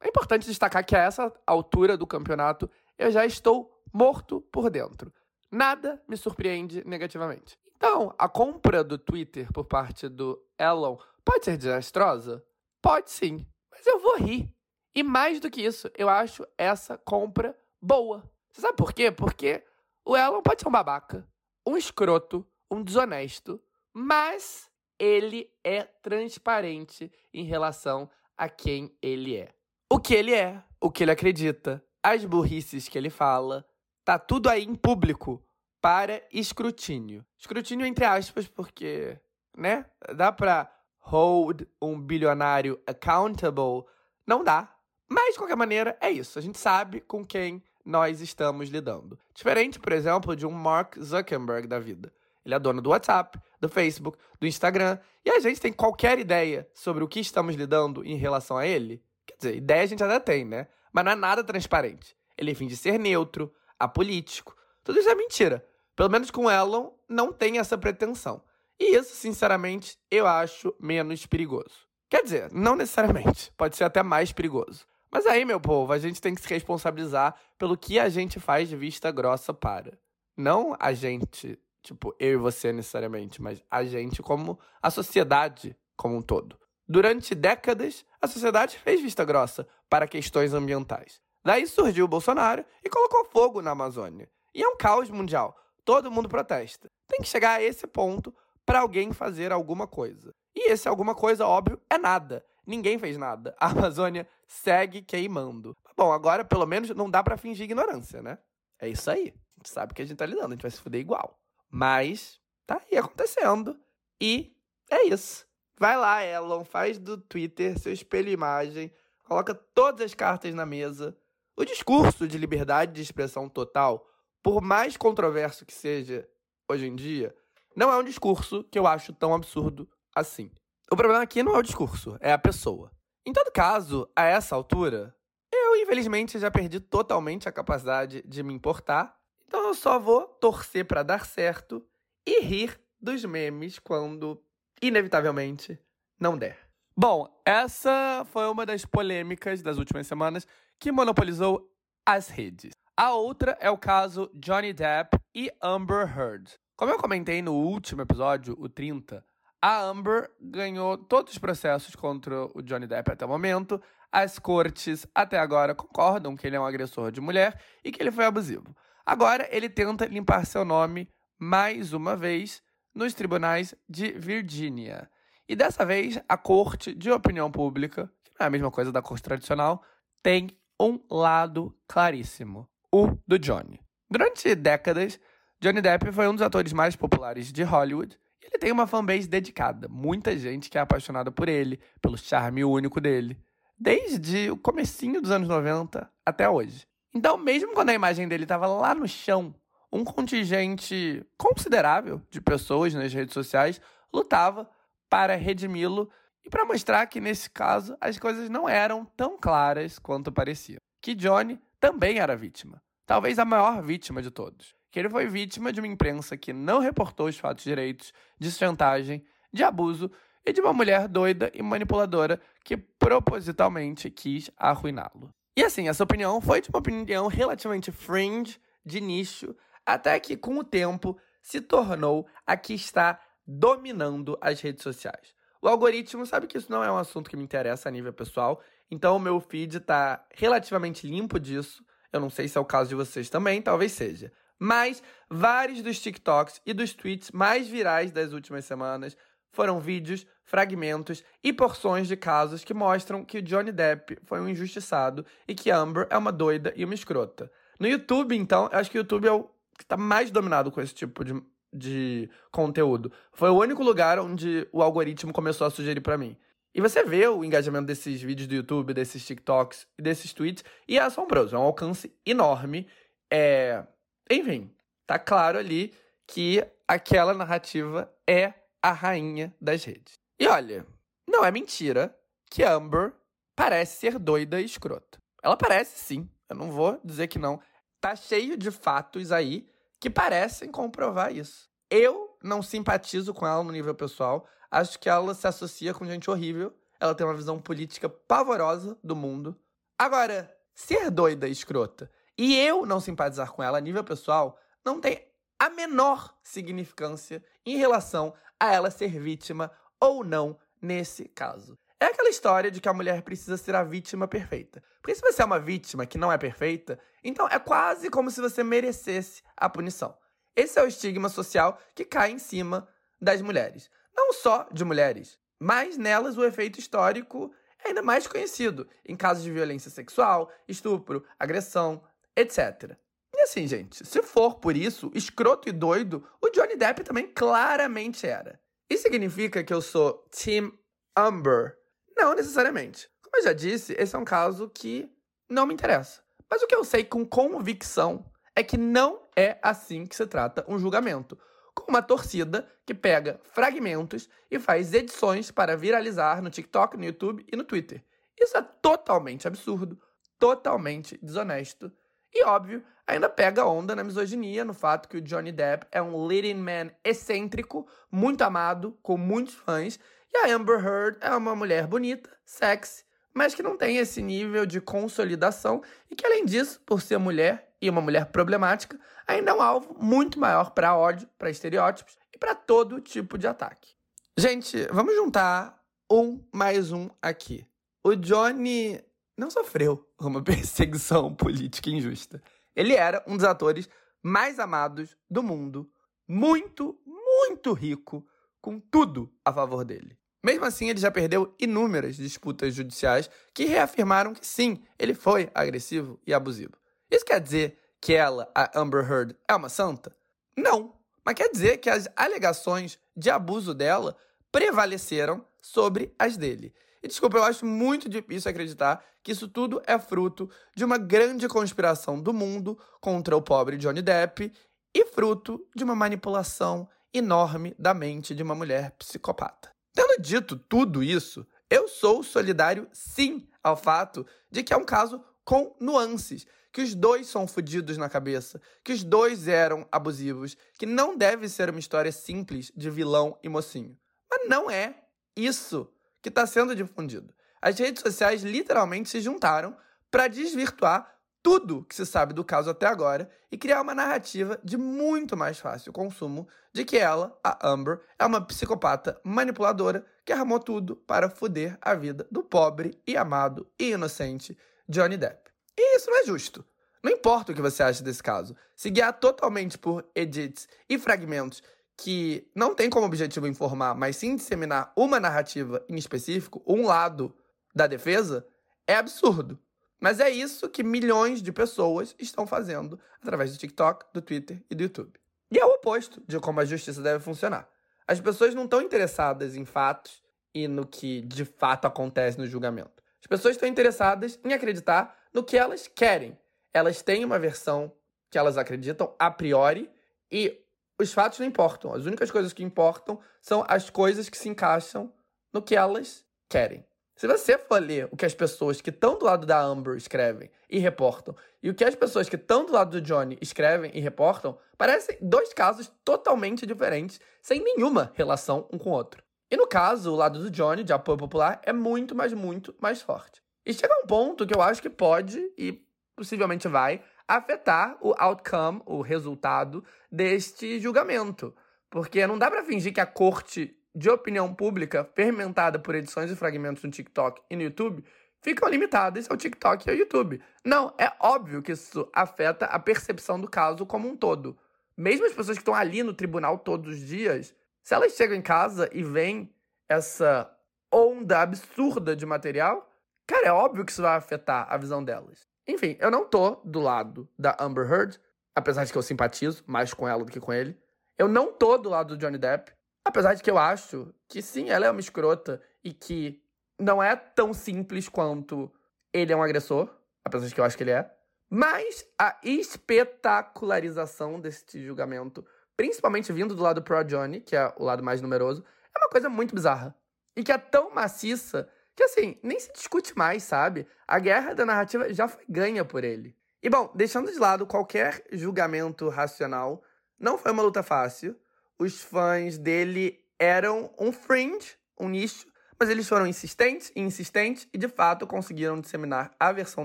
é importante destacar que a essa altura do campeonato eu já estou morto por dentro. Nada me surpreende negativamente. Então, a compra do Twitter por parte do Elon pode ser desastrosa? Pode sim, mas eu vou rir. E mais do que isso, eu acho essa compra boa. Você sabe por quê? Porque o Elon pode ser um babaca, um escroto, um desonesto, mas ele é transparente em relação a quem ele é. O que ele é, o que ele acredita, as burrices que ele fala, tá tudo aí em público para escrutínio. Escrutínio entre aspas, porque, né? Dá pra hold um bilionário accountable, não dá. Mas, de qualquer maneira, é isso. A gente sabe com quem nós estamos lidando. Diferente, por exemplo, de um Mark Zuckerberg da vida. Ele é dono do WhatsApp, do Facebook, do Instagram, e a gente tem qualquer ideia sobre o que estamos lidando em relação a ele? Quer dizer, ideia a gente até tem, né? Mas não é nada transparente. Ele finge ser neutro, apolítico. Tudo isso é mentira. Pelo menos com Elon, não tem essa pretensão. E isso, sinceramente, eu acho menos perigoso. Quer dizer, não necessariamente. Pode ser até mais perigoso. Mas aí, meu povo, a gente tem que se responsabilizar pelo que a gente faz de vista grossa para. Não a gente, tipo, eu e você necessariamente, mas a gente como a sociedade como um todo. Durante décadas, a sociedade fez vista grossa para questões ambientais. Daí surgiu o Bolsonaro e colocou fogo na Amazônia. E é um caos mundial. Todo mundo protesta. Tem que chegar a esse ponto para alguém fazer alguma coisa. E esse alguma coisa, óbvio, é nada. Ninguém fez nada. A Amazônia segue queimando. Bom, agora pelo menos não dá para fingir ignorância, né? É isso aí. A gente sabe que a gente tá lidando, a gente vai se fuder igual. Mas tá aí acontecendo. E é isso. Vai lá, Elon, faz do Twitter seu espelho imagem, coloca todas as cartas na mesa. O discurso de liberdade de expressão total, por mais controverso que seja hoje em dia, não é um discurso que eu acho tão absurdo assim. O problema aqui não é o discurso, é a pessoa. Em todo caso, a essa altura, eu infelizmente já perdi totalmente a capacidade de me importar, então eu só vou torcer para dar certo e rir dos memes quando, inevitavelmente, não der. Bom, essa foi uma das polêmicas das últimas semanas que monopolizou as redes. A outra é o caso Johnny Depp e Amber Heard. Como eu comentei no último episódio, o 30, a Amber ganhou todos os processos contra o Johnny Depp até o momento. As cortes até agora concordam que ele é um agressor de mulher e que ele foi abusivo. Agora ele tenta limpar seu nome mais uma vez nos tribunais de Virgínia. E dessa vez a corte de opinião pública, que não é a mesma coisa da corte tradicional, tem um lado claríssimo: o do Johnny. Durante décadas, Johnny Depp foi um dos atores mais populares de Hollywood. Ele tem uma fanbase dedicada, muita gente que é apaixonada por ele, pelo charme único dele, desde o comecinho dos anos 90 até hoje. Então, mesmo quando a imagem dele estava lá no chão, um contingente considerável de pessoas nas redes sociais lutava para redimi-lo e para mostrar que, nesse caso, as coisas não eram tão claras quanto pareciam. Que Johnny também era vítima, talvez a maior vítima de todos que ele foi vítima de uma imprensa que não reportou os fatos direitos, de chantagem, de abuso e de uma mulher doida e manipuladora que propositalmente quis arruiná-lo. E assim, essa opinião foi de uma opinião relativamente fringe, de nicho, até que com o tempo se tornou a que está dominando as redes sociais. O algoritmo sabe que isso não é um assunto que me interessa a nível pessoal, então o meu feed está relativamente limpo disso. Eu não sei se é o caso de vocês também, talvez seja. Mas vários dos TikToks e dos tweets mais virais das últimas semanas foram vídeos, fragmentos e porções de casos que mostram que o Johnny Depp foi um injustiçado e que Amber é uma doida e uma escrota. No YouTube, então, eu acho que o YouTube é o que está mais dominado com esse tipo de, de conteúdo. Foi o único lugar onde o algoritmo começou a sugerir para mim. E você vê o engajamento desses vídeos do YouTube, desses TikToks e desses tweets, e é assombroso. É um alcance enorme. É, enfim, tá claro ali que aquela narrativa é a rainha das redes. E olha, não é mentira que Amber parece ser doida e escrota. Ela parece sim, eu não vou dizer que não. Tá cheio de fatos aí que parecem comprovar isso. Eu não simpatizo com ela no nível pessoal, acho que ela se associa com gente horrível, ela tem uma visão política pavorosa do mundo. Agora, ser doida e escrota e eu não simpatizar com ela a nível pessoal não tem a menor significância em relação a ela ser vítima ou não nesse caso. É aquela história de que a mulher precisa ser a vítima perfeita. Porque se você é uma vítima que não é perfeita, então é quase como se você merecesse a punição. Esse é o estigma social que cai em cima das mulheres. Não só de mulheres, mas nelas o efeito histórico é ainda mais conhecido em casos de violência sexual, estupro, agressão, etc. E assim, gente, se for por isso, escroto e doido, o Johnny Depp também claramente era. Isso significa que eu sou Team Amber? Não necessariamente. Como eu já disse, esse é um caso que não me interessa. Mas o que eu sei com convicção é que não é assim que se trata um julgamento. Com uma torcida que pega fragmentos e faz edições para viralizar no TikTok, no YouTube e no Twitter. Isso é totalmente absurdo, totalmente desonesto e, óbvio, ainda pega onda na misoginia, no fato que o Johnny Depp é um leading man excêntrico, muito amado, com muitos fãs, e a Amber Heard é uma mulher bonita, sexy, mas que não tem esse nível de consolidação e que, além disso, por ser mulher e uma mulher problemática, ainda é um alvo muito maior para ódio, para estereótipos e para todo tipo de ataque. Gente, vamos juntar um mais um aqui. O Johnny não sofreu uma perseguição política injusta. Ele era um dos atores mais amados do mundo, muito, muito rico, com tudo a favor dele. Mesmo assim, ele já perdeu inúmeras disputas judiciais que reafirmaram que sim, ele foi agressivo e abusivo. Isso quer dizer que ela, a Amber Heard, é uma santa? Não. Mas quer dizer que as alegações de abuso dela prevaleceram sobre as dele. E desculpa, eu acho muito difícil acreditar que isso tudo é fruto de uma grande conspiração do mundo contra o pobre Johnny Depp e fruto de uma manipulação enorme da mente de uma mulher psicopata. Tendo dito tudo isso, eu sou solidário sim ao fato de que é um caso com nuances, que os dois são fodidos na cabeça, que os dois eram abusivos, que não deve ser uma história simples de vilão e mocinho. Mas não é isso que está sendo difundido. As redes sociais literalmente se juntaram para desvirtuar tudo que se sabe do caso até agora e criar uma narrativa de muito mais fácil consumo de que ela, a Amber, é uma psicopata manipuladora que armou tudo para foder a vida do pobre e amado e inocente Johnny Depp. E isso não é justo. Não importa o que você acha desse caso. Se guiar totalmente por edits e fragmentos que não tem como objetivo informar, mas sim disseminar uma narrativa em específico, um lado da defesa, é absurdo. Mas é isso que milhões de pessoas estão fazendo através do TikTok, do Twitter e do YouTube. E é o oposto de como a justiça deve funcionar. As pessoas não estão interessadas em fatos e no que de fato acontece no julgamento. As pessoas estão interessadas em acreditar no que elas querem. Elas têm uma versão que elas acreditam a priori e os fatos não importam. As únicas coisas que importam são as coisas que se encaixam no que elas querem. Se você for ler o que as pessoas que estão do lado da Amber escrevem e reportam, e o que as pessoas que estão do lado do Johnny escrevem e reportam, parecem dois casos totalmente diferentes, sem nenhuma relação um com o outro. E no caso, o lado do Johnny, de apoio popular, é muito, mas muito mais forte. E chega um ponto que eu acho que pode, e possivelmente vai, afetar o outcome, o resultado deste julgamento. Porque não dá para fingir que a corte de opinião pública, fermentada por edições e fragmentos no TikTok e no YouTube, ficam limitadas ao TikTok e ao YouTube. Não, é óbvio que isso afeta a percepção do caso como um todo. Mesmo as pessoas que estão ali no tribunal todos os dias, se elas chegam em casa e veem essa onda absurda de material, cara, é óbvio que isso vai afetar a visão delas. Enfim, eu não tô do lado da Amber Heard, apesar de que eu simpatizo mais com ela do que com ele. Eu não tô do lado do Johnny Depp. Apesar de que eu acho que sim, ela é uma escrota e que não é tão simples quanto ele é um agressor, apesar de que eu acho que ele é. Mas a espetacularização desse julgamento, principalmente vindo do lado pro Johnny, que é o lado mais numeroso, é uma coisa muito bizarra. E que é tão maciça que, assim, nem se discute mais, sabe? A guerra da narrativa já foi ganha por ele. E, bom, deixando de lado qualquer julgamento racional, não foi uma luta fácil os fãs dele eram um fringe, um nicho, mas eles foram insistentes e insistentes e de fato conseguiram disseminar a versão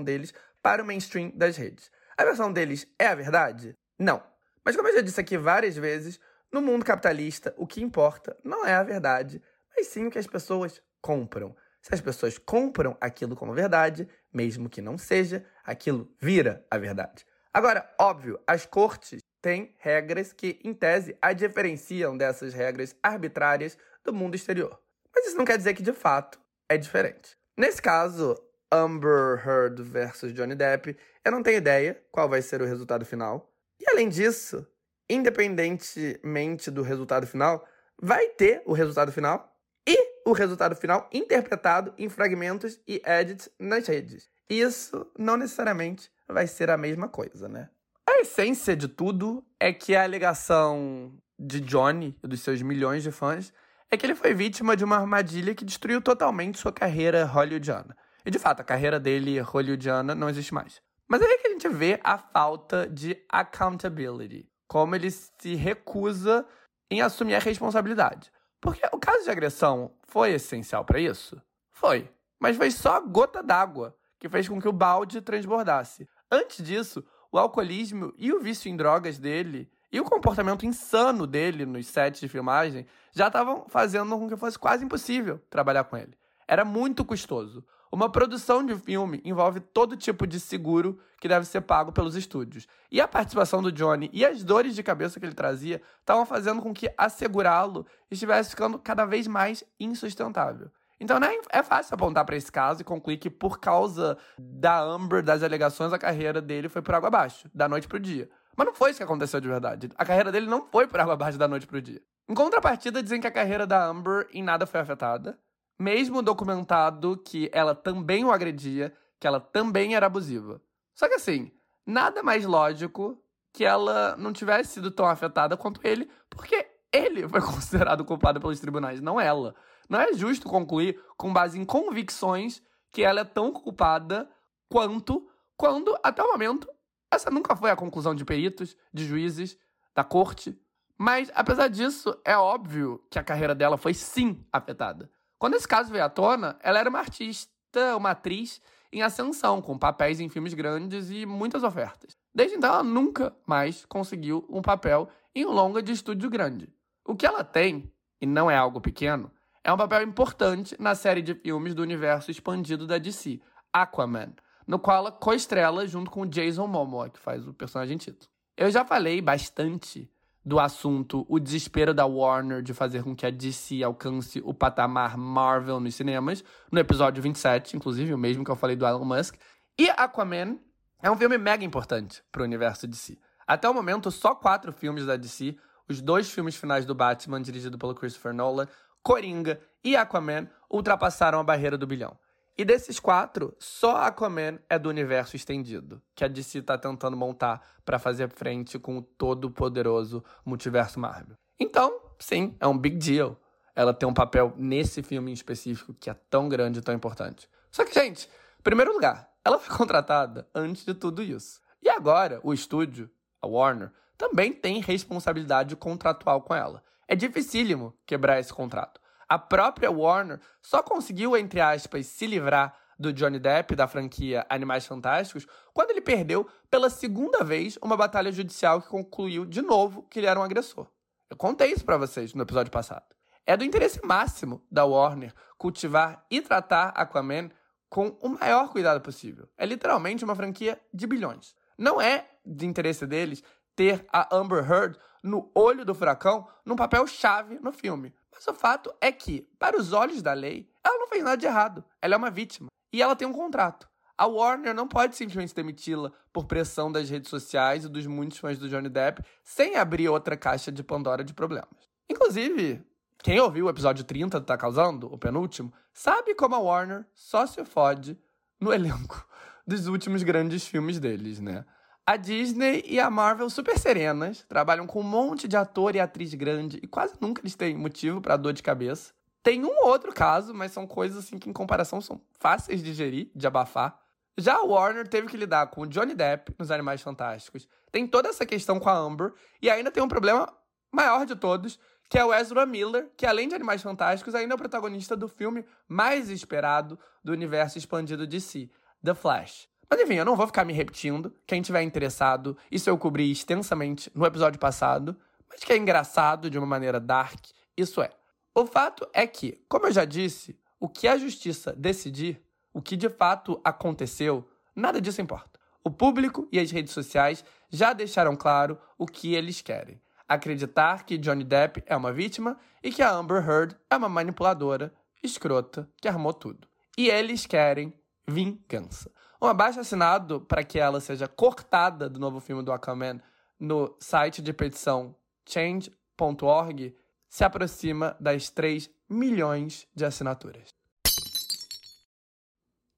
deles para o mainstream das redes. A versão deles é a verdade? Não. Mas como eu já disse aqui várias vezes, no mundo capitalista o que importa não é a verdade, mas sim o que as pessoas compram. Se as pessoas compram aquilo como verdade, mesmo que não seja, aquilo vira a verdade. Agora, óbvio, as cortes tem regras que, em tese, a diferenciam dessas regras arbitrárias do mundo exterior. Mas isso não quer dizer que, de fato, é diferente. Nesse caso, Amber Heard versus Johnny Depp, eu não tenho ideia qual vai ser o resultado final. E além disso, independentemente do resultado final, vai ter o resultado final o resultado final interpretado em fragmentos e edits nas redes. Isso não necessariamente vai ser a mesma coisa, né? A essência de tudo é que a alegação de Johnny e dos seus milhões de fãs é que ele foi vítima de uma armadilha que destruiu totalmente sua carreira hollywoodiana. E de fato, a carreira dele hollywoodiana não existe mais. Mas aí é que a gente vê a falta de accountability. Como ele se recusa em assumir a responsabilidade. Porque o caso de agressão foi essencial para isso? Foi. Mas foi só a gota d'água que fez com que o balde transbordasse. Antes disso, o alcoolismo e o vício em drogas dele E o comportamento insano dele nos sets de filmagem já estavam fazendo com que fosse quase impossível trabalhar com ele. Era muito custoso. Uma produção de filme envolve todo tipo de seguro que deve ser pago pelos estúdios. E a participação do Johnny e as dores de cabeça que ele trazia estavam fazendo com que assegurá-lo estivesse ficando cada vez mais insustentável. Então, né, é fácil apontar para esse caso e concluir que, por causa da Amber, das alegações, a carreira dele foi por água abaixo, da noite pro dia. Mas não foi isso que aconteceu de verdade. A carreira dele não foi por água abaixo da noite pro dia. Em contrapartida, dizem que a carreira da Amber em nada foi afetada, mesmo documentado que ela também o agredia, que ela também era abusiva. Só que assim, nada mais lógico que ela não tivesse sido tão afetada quanto ele, porque ele foi considerado culpado pelos tribunais, não ela. Não é justo concluir com base em convicções que ela é tão culpada quanto quando, até o momento, essa nunca foi a conclusão de peritos, de juízes, da corte. Mas, apesar disso, é óbvio que a carreira dela foi sim afetada. Quando esse caso veio à tona, ela era uma artista, uma atriz em ascensão, com papéis em filmes grandes e muitas ofertas. Desde então, ela nunca mais conseguiu um papel em um longa de estúdio grande. O que ela tem, e não é algo pequeno, é um papel importante na série de filmes do universo expandido da DC, Aquaman, no qual ela co-estrela junto com Jason Momoa, que faz o personagem título. Eu já falei bastante do assunto o desespero da Warner de fazer com que a DC alcance o patamar Marvel nos cinemas, no episódio 27, inclusive, o mesmo que eu falei do Elon Musk. E Aquaman é um filme mega importante para o universo DC. Até o momento, só quatro filmes da DC, os dois filmes finais do Batman, dirigido pelo Christopher Nolan, Coringa e Aquaman ultrapassaram a barreira do bilhão. E desses quatro, só Aquaman é do universo estendido, que a DC está tentando montar para fazer frente com o todo-poderoso multiverso Marvel. Então, sim, é um big deal ela ter um papel nesse filme em específico que é tão grande e tão importante. Só que, gente, em primeiro lugar, ela foi contratada antes de tudo isso. E agora, o estúdio, a Warner, também tem responsabilidade contratual com ela. É dificílimo quebrar esse contrato. A própria Warner só conseguiu, entre aspas, se livrar do Johnny Depp da franquia Animais Fantásticos quando ele perdeu pela segunda vez uma batalha judicial que concluiu de novo que ele era um agressor. Eu contei isso para vocês no episódio passado. É do interesse máximo da Warner cultivar e tratar Aquaman com o maior cuidado possível. É literalmente uma franquia de bilhões. Não é de interesse deles ter a Amber Heard no olho do furacão num papel chave no filme. Mas o fato é que, para os olhos da lei, ela não fez nada de errado. Ela é uma vítima. E ela tem um contrato. A Warner não pode simplesmente demiti-la por pressão das redes sociais e dos muitos fãs do Johnny Depp sem abrir outra caixa de Pandora de problemas. Inclusive, quem ouviu o episódio 30 do Tá Causando, o penúltimo, sabe como a Warner só se fode no elenco dos últimos grandes filmes deles, né? A Disney e a Marvel super serenas, trabalham com um monte de ator e atriz grande e quase nunca eles têm motivo para dor de cabeça. Tem um outro caso, mas são coisas assim que em comparação são fáceis de gerir, de abafar. Já a Warner teve que lidar com o Johnny Depp nos Animais Fantásticos. Tem toda essa questão com a Amber e ainda tem um problema maior de todos, que é o Ezra Miller, que além de Animais Fantásticos ainda é o protagonista do filme mais esperado do universo expandido de si, The Flash. Mas enfim, eu não vou ficar me repetindo. Quem tiver interessado, isso eu cobri extensamente no episódio passado, mas que é engraçado de uma maneira dark, isso é. O fato é que, como eu já disse, o que a justiça decidir, o que de fato aconteceu, nada disso importa. O público e as redes sociais já deixaram claro o que eles querem. Acreditar que Johnny Depp é uma vítima e que a Amber Heard é uma manipuladora, escrota, que armou tudo. E eles querem vingança. Um abaixo assinado para que ela seja cortada do novo filme do Aquaman no site de petição change.org se aproxima das 3 milhões de assinaturas.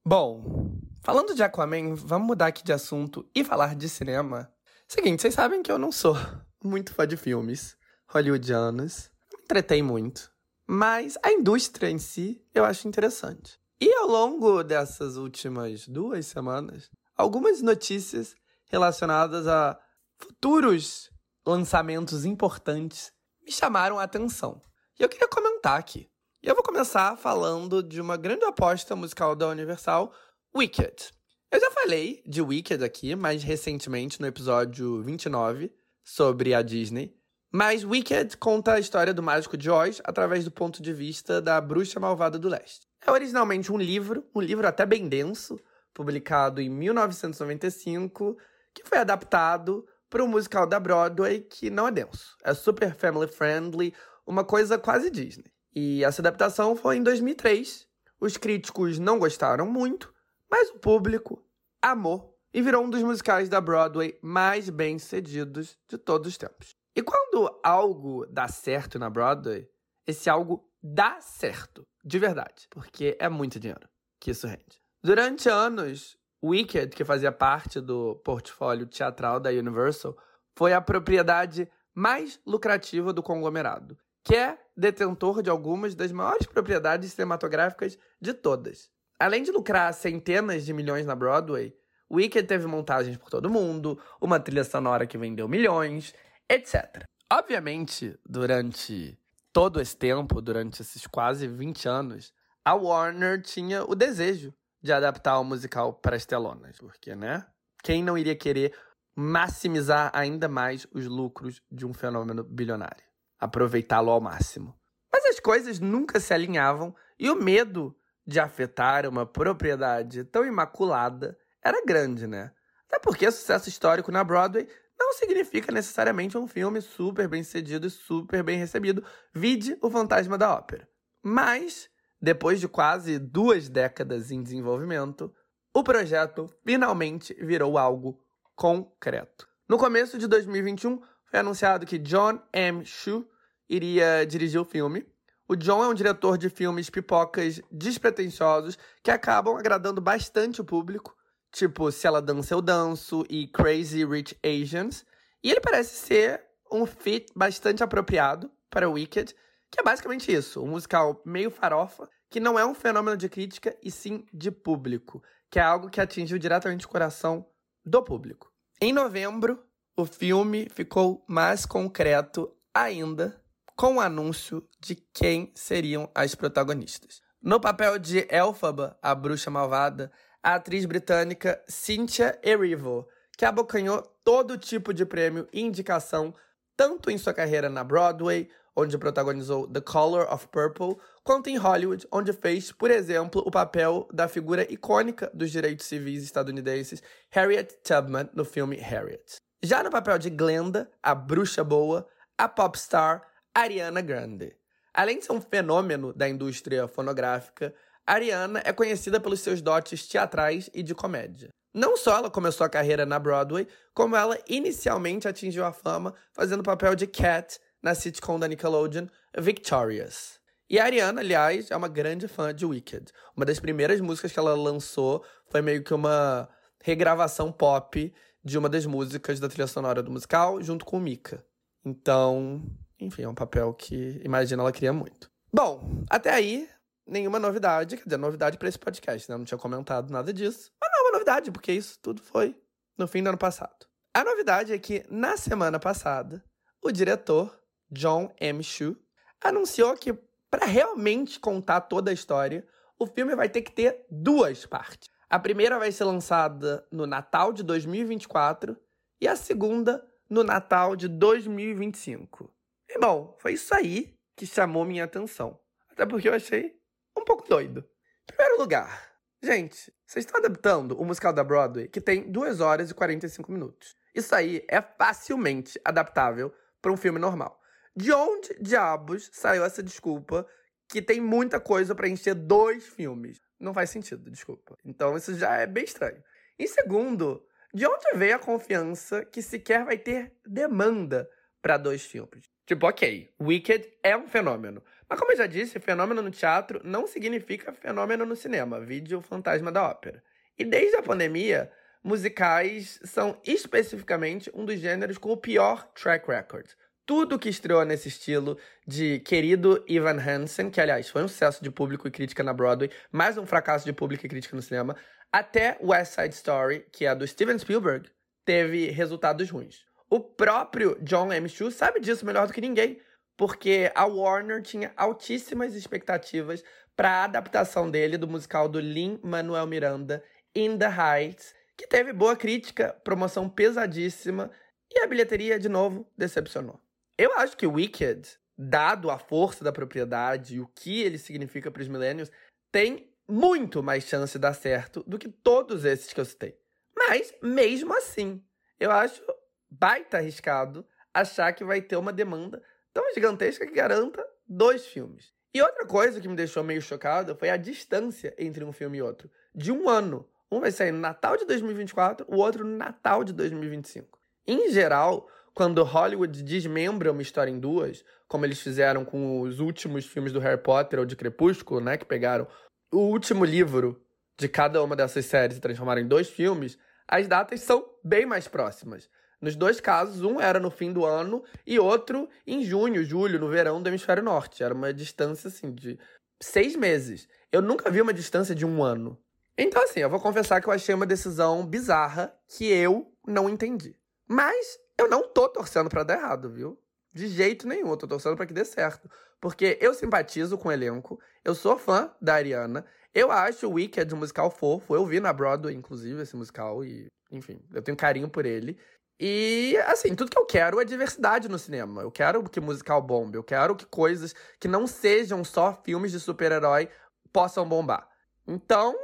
Bom, falando de Aquaman, vamos mudar aqui de assunto e falar de cinema. Seguinte, vocês sabem que eu não sou muito fã de filmes hollywoodianos, não me entretei muito, mas a indústria em si eu acho interessante. E ao longo dessas últimas duas semanas, algumas notícias relacionadas a futuros lançamentos importantes me chamaram a atenção. E eu queria comentar aqui. E eu vou começar falando de uma grande aposta musical da Universal, Wicked. Eu já falei de Wicked aqui mais recentemente no episódio 29, sobre a Disney. Mas Wicked conta a história do mágico de Oz através do ponto de vista da bruxa malvada do leste. É originalmente um livro, um livro até bem denso, publicado em 1995, que foi adaptado para um musical da Broadway que não é denso. É super family friendly, uma coisa quase Disney. E essa adaptação foi em 2003. Os críticos não gostaram muito, mas o público amou e virou um dos musicais da Broadway mais bem-sucedidos de todos os tempos. E quando algo dá certo na Broadway, esse algo dá certo, de verdade, porque é muito dinheiro que isso rende. Durante anos, Wicked, que fazia parte do portfólio teatral da Universal, foi a propriedade mais lucrativa do conglomerado, que é detentor de algumas das maiores propriedades cinematográficas de todas. Além de lucrar centenas de milhões na Broadway, Wicked teve montagens por todo mundo, uma trilha sonora que vendeu milhões, etc. Obviamente, durante todo esse tempo, durante esses quase 20 anos, a Warner tinha o desejo de adaptar o musical para as telonas, porque, né? Quem não iria querer maximizar ainda mais os lucros de um fenômeno bilionário? Aproveitá-lo ao máximo. Mas as coisas nunca se alinhavam e o medo de afetar uma propriedade tão imaculada era grande, né? Até porque sucesso histórico na Broadway não significa necessariamente um filme super bem sucedido e super bem recebido. Vide O Fantasma da Ópera. Mas depois de quase duas décadas em desenvolvimento, o projeto finalmente virou algo concreto. No começo de 2021, foi anunciado que John M. Chu iria dirigir o filme. O John é um diretor de filmes pipocas despretensiosos que acabam agradando bastante o público, tipo Se Ela Dança Eu Danço e Crazy Rich Asians. E ele parece ser um fit bastante apropriado para Wicked, que é basicamente isso, um musical meio farofa, que não é um fenômeno de crítica e sim de público, que é algo que atingiu diretamente o coração do público. Em novembro, o filme ficou mais concreto ainda com o anúncio de quem seriam as protagonistas. No papel de Elphaba, a bruxa malvada, a atriz britânica Cynthia Erivo, que abocanhou todo tipo de prêmio e indicação, tanto em sua carreira na Broadway, onde protagonizou The Color of Purple, quanto em Hollywood, onde fez, por exemplo, o papel da figura icônica dos direitos civis estadunidenses Harriet Tubman no filme Harriet. Já no papel de Glenda, a bruxa boa, a popstar Ariana Grande. Além de ser um fenômeno da indústria fonográfica, Ariana é conhecida pelos seus dotes teatrais e de comédia. Não só ela começou a carreira na Broadway, como ela inicialmente atingiu a fama fazendo o papel de Cat na sitcom da Nickelodeon Victorious. E a Ariana, aliás, é uma grande fã de Wicked. Uma das primeiras músicas que ela lançou foi meio que uma regravação pop de uma das músicas da trilha sonora do musical, junto com Mika. Então, enfim, é um papel que, imagina, ela queria muito. Bom, até aí, nenhuma novidade. Quer dizer, novidade para esse podcast, né? Eu não tinha comentado nada disso. Mas não é uma novidade, porque isso tudo foi no fim do ano passado. A novidade é que, na semana passada, o diretor John M. Chu, anunciou que, para realmente contar toda a história, o filme vai ter que ter duas partes. A primeira vai ser lançada no Natal de 2024 e a segunda no Natal de 2025. E bom, foi isso aí que chamou minha atenção. Até porque eu achei um pouco doido. Primeiro lugar, gente, vocês estão adaptando o musical da Broadway que tem 2 horas e 45 minutos. Isso aí é facilmente adaptável para um filme normal. De onde diabos saiu essa desculpa que tem muita coisa para encher dois filmes? Não faz sentido, desculpa. Então isso já é bem estranho. Em segundo, de onde veio a confiança que sequer vai ter demanda para dois filmes? Tipo, ok, Wicked é um fenômeno. Mas como eu já disse, fenômeno no teatro não significa fenômeno no cinema. Vídeo Fantasma da Ópera. E desde a pandemia, musicais são especificamente um dos gêneros com o pior track record tudo que estreou nesse estilo de querido Ivan Hansen, que aliás foi um sucesso de público e crítica na Broadway, mais um fracasso de público e crítica no cinema, até West Side Story, que é do Steven Spielberg, teve resultados ruins. O próprio John M. Chu sabe disso melhor do que ninguém, porque a Warner tinha altíssimas expectativas para a adaptação dele do musical do Lin-Manuel Miranda, In the Heights, que teve boa crítica, promoção pesadíssima E a bilheteria, de novo, decepcionou. Eu acho que Wicked, dado a força da propriedade e o que ele significa para os millennials, tem muito mais chance de dar certo do que todos esses que eu citei. Mas, mesmo assim, eu acho baita arriscado achar que vai ter uma demanda tão gigantesca que garanta dois filmes. E outra coisa que me deixou meio chocada foi a distância entre um filme e outro. De um ano. Um vai sair no Natal de 2024, o outro no Natal de 2025. Em geral, quando Hollywood desmembra uma história em duas, como eles fizeram com os últimos filmes do Harry Potter ou de Crepúsculo, né, que pegaram o último livro de cada uma dessas séries e transformaram em dois filmes, as datas são bem mais próximas. Nos dois casos, um era no fim do ano e outro em junho, julho, no verão do hemisfério norte. Era uma distância, assim, de seis meses. Eu nunca vi uma distância de um ano. Então, assim, eu vou confessar que eu achei uma decisão bizarra que eu não entendi. Mas eu não tô torcendo para dar errado, viu? De jeito nenhum, eu tô torcendo para que dê certo. Porque eu simpatizo com o elenco, eu sou fã da Ariana, eu acho o Wicked um musical fofo, eu vi na Broadway, inclusive, esse musical, e, enfim, eu tenho carinho por ele. E, assim, tudo que eu quero é diversidade no cinema. Eu quero que musical bombe. Eu quero que coisas que não sejam só filmes de super-herói possam bombar. Então,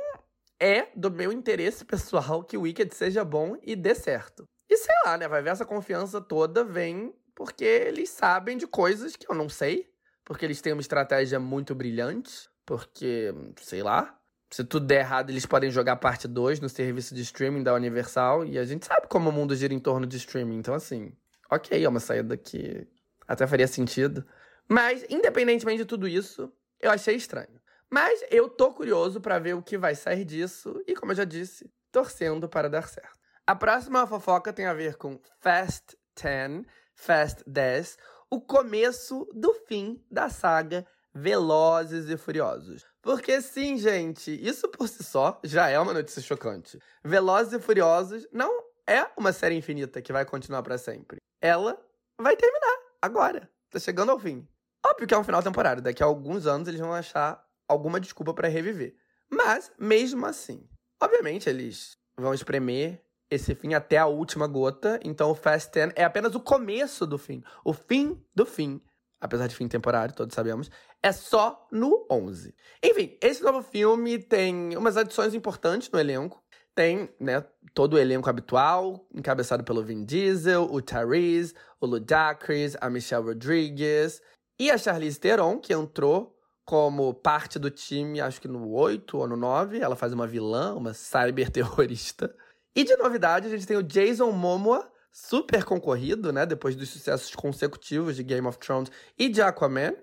é do meu interesse pessoal que o Wicked seja bom e dê certo. E sei lá, né? Vai ver essa confiança toda vem porque eles sabem de coisas que eu não sei. Porque eles têm uma estratégia muito brilhante. Porque, sei lá, se tudo der errado, eles podem jogar parte 2 no serviço de streaming da Universal. E a gente sabe como o mundo gira em torno de streaming. Então, assim, ok, é uma saída que até faria sentido. Mas, independentemente de tudo isso, eu achei estranho. Mas eu tô curioso para ver o que vai sair disso. E, como eu já disse, torcendo para dar certo. A próxima fofoca tem a ver com Fast 10, Fast 10, o começo do fim da saga Velozes e Furiosos. Porque sim, gente, isso por si só já é uma notícia chocante. Velozes e Furiosos não é uma série infinita que vai continuar para sempre. Ela vai terminar agora. Tá chegando ao fim. Óbvio que é um final temporário, daqui a alguns anos eles vão achar alguma desculpa para reviver. Mas, mesmo assim, obviamente eles vão espremer esse fim até a última gota. Então o Fast 10 é apenas o começo do fim. O fim do fim apesar de fim temporário, todos sabemos, é só no 11. Enfim, esse novo filme tem umas adições importantes no elenco. Tem, né, todo o elenco habitual, encabeçado pelo Vin Diesel, o Tyrese, o Ludacris, a Michelle Rodriguez e a Charlize Theron, que entrou como parte do time, acho que no 8 ou no 9. Ela faz uma vilã, uma cyberterrorista. E de novidade, a gente tem o Jason Momoa, super concorrido, né? Depois dos sucessos consecutivos de Game of Thrones e de Aquaman.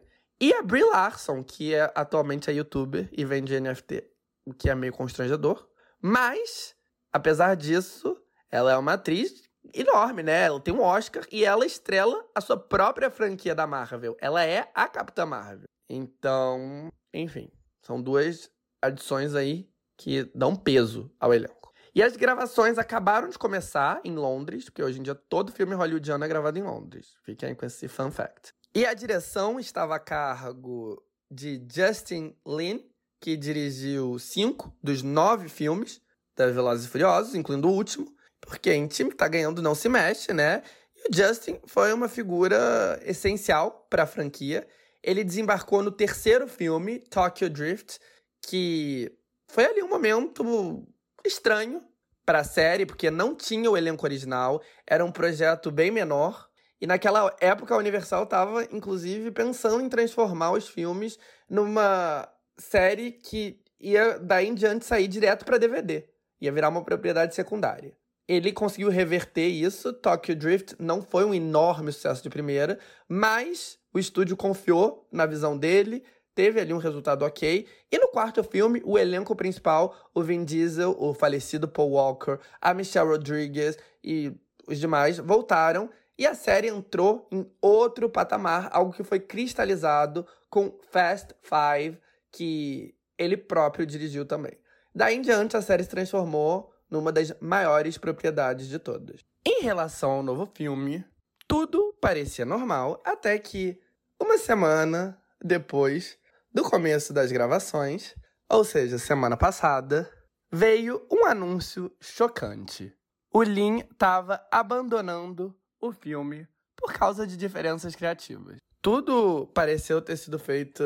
E a Brie Larson, que é atualmente a youtuber e vende NFT, o que é meio constrangedor. Mas, apesar disso, ela é uma atriz enorme, né? Ela tem um Oscar e ela estrela a sua própria franquia da Marvel. Ela é a Capitã Marvel. Então, enfim, são duas adições aí que dão peso ao elenco. E as gravações acabaram de começar em Londres, porque hoje em dia todo filme hollywoodiano é gravado em Londres. Fiquem aí com esse fun fact. E a direção estava a cargo de Justin Lin, que dirigiu cinco dos nove filmes da Velozes e Furiosos, incluindo o último, porque em time que tá ganhando não se mexe, né? E o Justin foi uma figura essencial para a franquia. Ele desembarcou no terceiro filme, Tokyo Drift, que foi ali um momento estranho para a série, porque não tinha o elenco original, era um projeto bem menor. E naquela época a Universal estava, inclusive, pensando em transformar os filmes numa série que ia daí em diante sair direto para DVD. Ia virar uma propriedade secundária. Ele conseguiu reverter isso. Tokyo Drift não foi um enorme sucesso de primeira, mas o estúdio confiou na visão dele, teve ali um resultado ok. E no quarto filme, o elenco principal, o Vin Diesel, o falecido Paul Walker, a Michelle Rodriguez e os demais voltaram. E a série entrou em outro patamar, algo que foi cristalizado com Fast Five, que ele próprio dirigiu também. Daí em diante, a série se transformou numa das maiores propriedades de todas. Em relação ao novo filme, tudo parecia normal, até que uma semana depois do começo das gravações, ou seja, semana passada, veio um anúncio chocante. O Lin estava abandonando o filme por causa de diferenças criativas. Tudo pareceu ter sido feito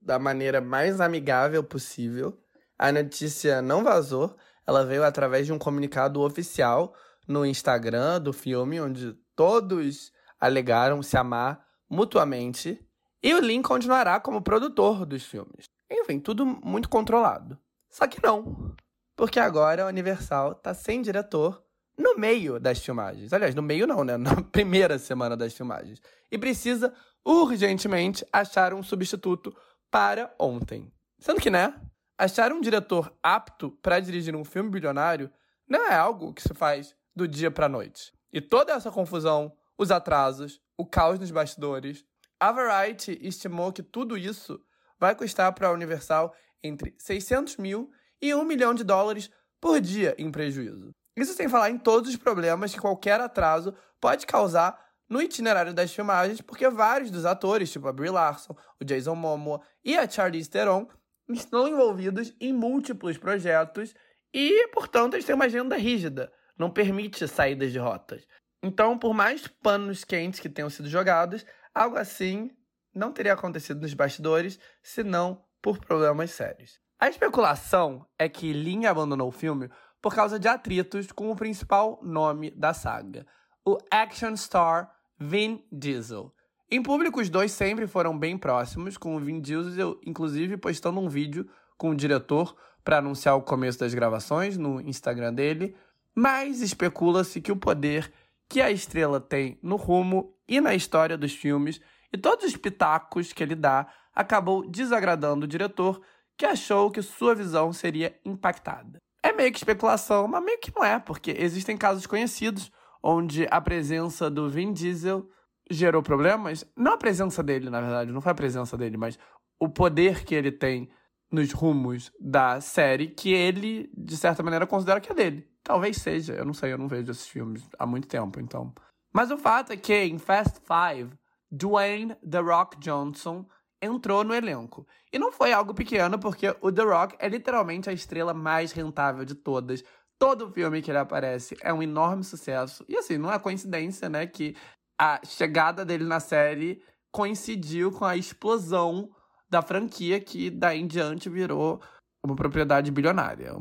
da maneira mais amigável possível. A notícia não vazou, ela veio através de um comunicado oficial no Instagram do filme, onde todos alegaram se amar mutuamente. E o Lin continuará como produtor dos filmes. Enfim, tudo muito controlado. Só que não. Porque agora a Universal tá sem diretor no meio das filmagens. Aliás, no meio não, né? Na primeira semana das filmagens. E precisa urgentemente achar um substituto para ontem. Sendo que, né? Achar um diretor apto para dirigir um filme bilionário não é algo que se faz do dia para noite. E toda essa confusão, os atrasos, o caos nos bastidores, a Variety estimou que tudo isso vai custar para a Universal entre 600 mil e 1 milhão de dólares por dia em prejuízo. Isso sem falar em todos os problemas que qualquer atraso pode causar no itinerário das filmagens, porque vários dos atores, tipo a Brie Larson, o Jason Momoa e a Charlize Theron, estão envolvidos em múltiplos projetos e, portanto, eles têm uma agenda rígida, não permite saídas de rotas. Então, por mais panos quentes que tenham sido jogados, algo assim não teria acontecido nos bastidores, senão por problemas sérios. A especulação é que Lin abandonou o filme por causa de atritos com o principal nome da saga, o action star Vin Diesel. Em público, os dois sempre foram bem próximos, com o Vin Diesel, inclusive, postando um vídeo com o diretor para anunciar o começo das gravações no Instagram dele, mas especula-se que o poder que a estrela tem no rumo e na história dos filmes e todos os pitacos que ele dá acabou desagradando o diretor, que achou que sua visão seria impactada. É meio que especulação, mas meio que não é, porque existem casos conhecidos onde a presença do Vin Diesel gerou problemas. Não a presença dele, na verdade, não foi a presença dele, mas o poder que ele tem nos rumos da série que ele, de certa maneira, considera que é dele. Talvez seja, eu não sei, eu não vejo esses filmes há muito tempo, então. Mas o fato é que em Fast Five, Dwayne The Rock Johnson entrou no elenco. E não foi algo pequeno, porque o The Rock é literalmente a estrela mais rentável de todas. Todo filme que ele aparece é um enorme sucesso. E assim, não é coincidência, né, que a chegada dele na série coincidiu com a explosão da franquia que daí em diante virou uma propriedade bilionária.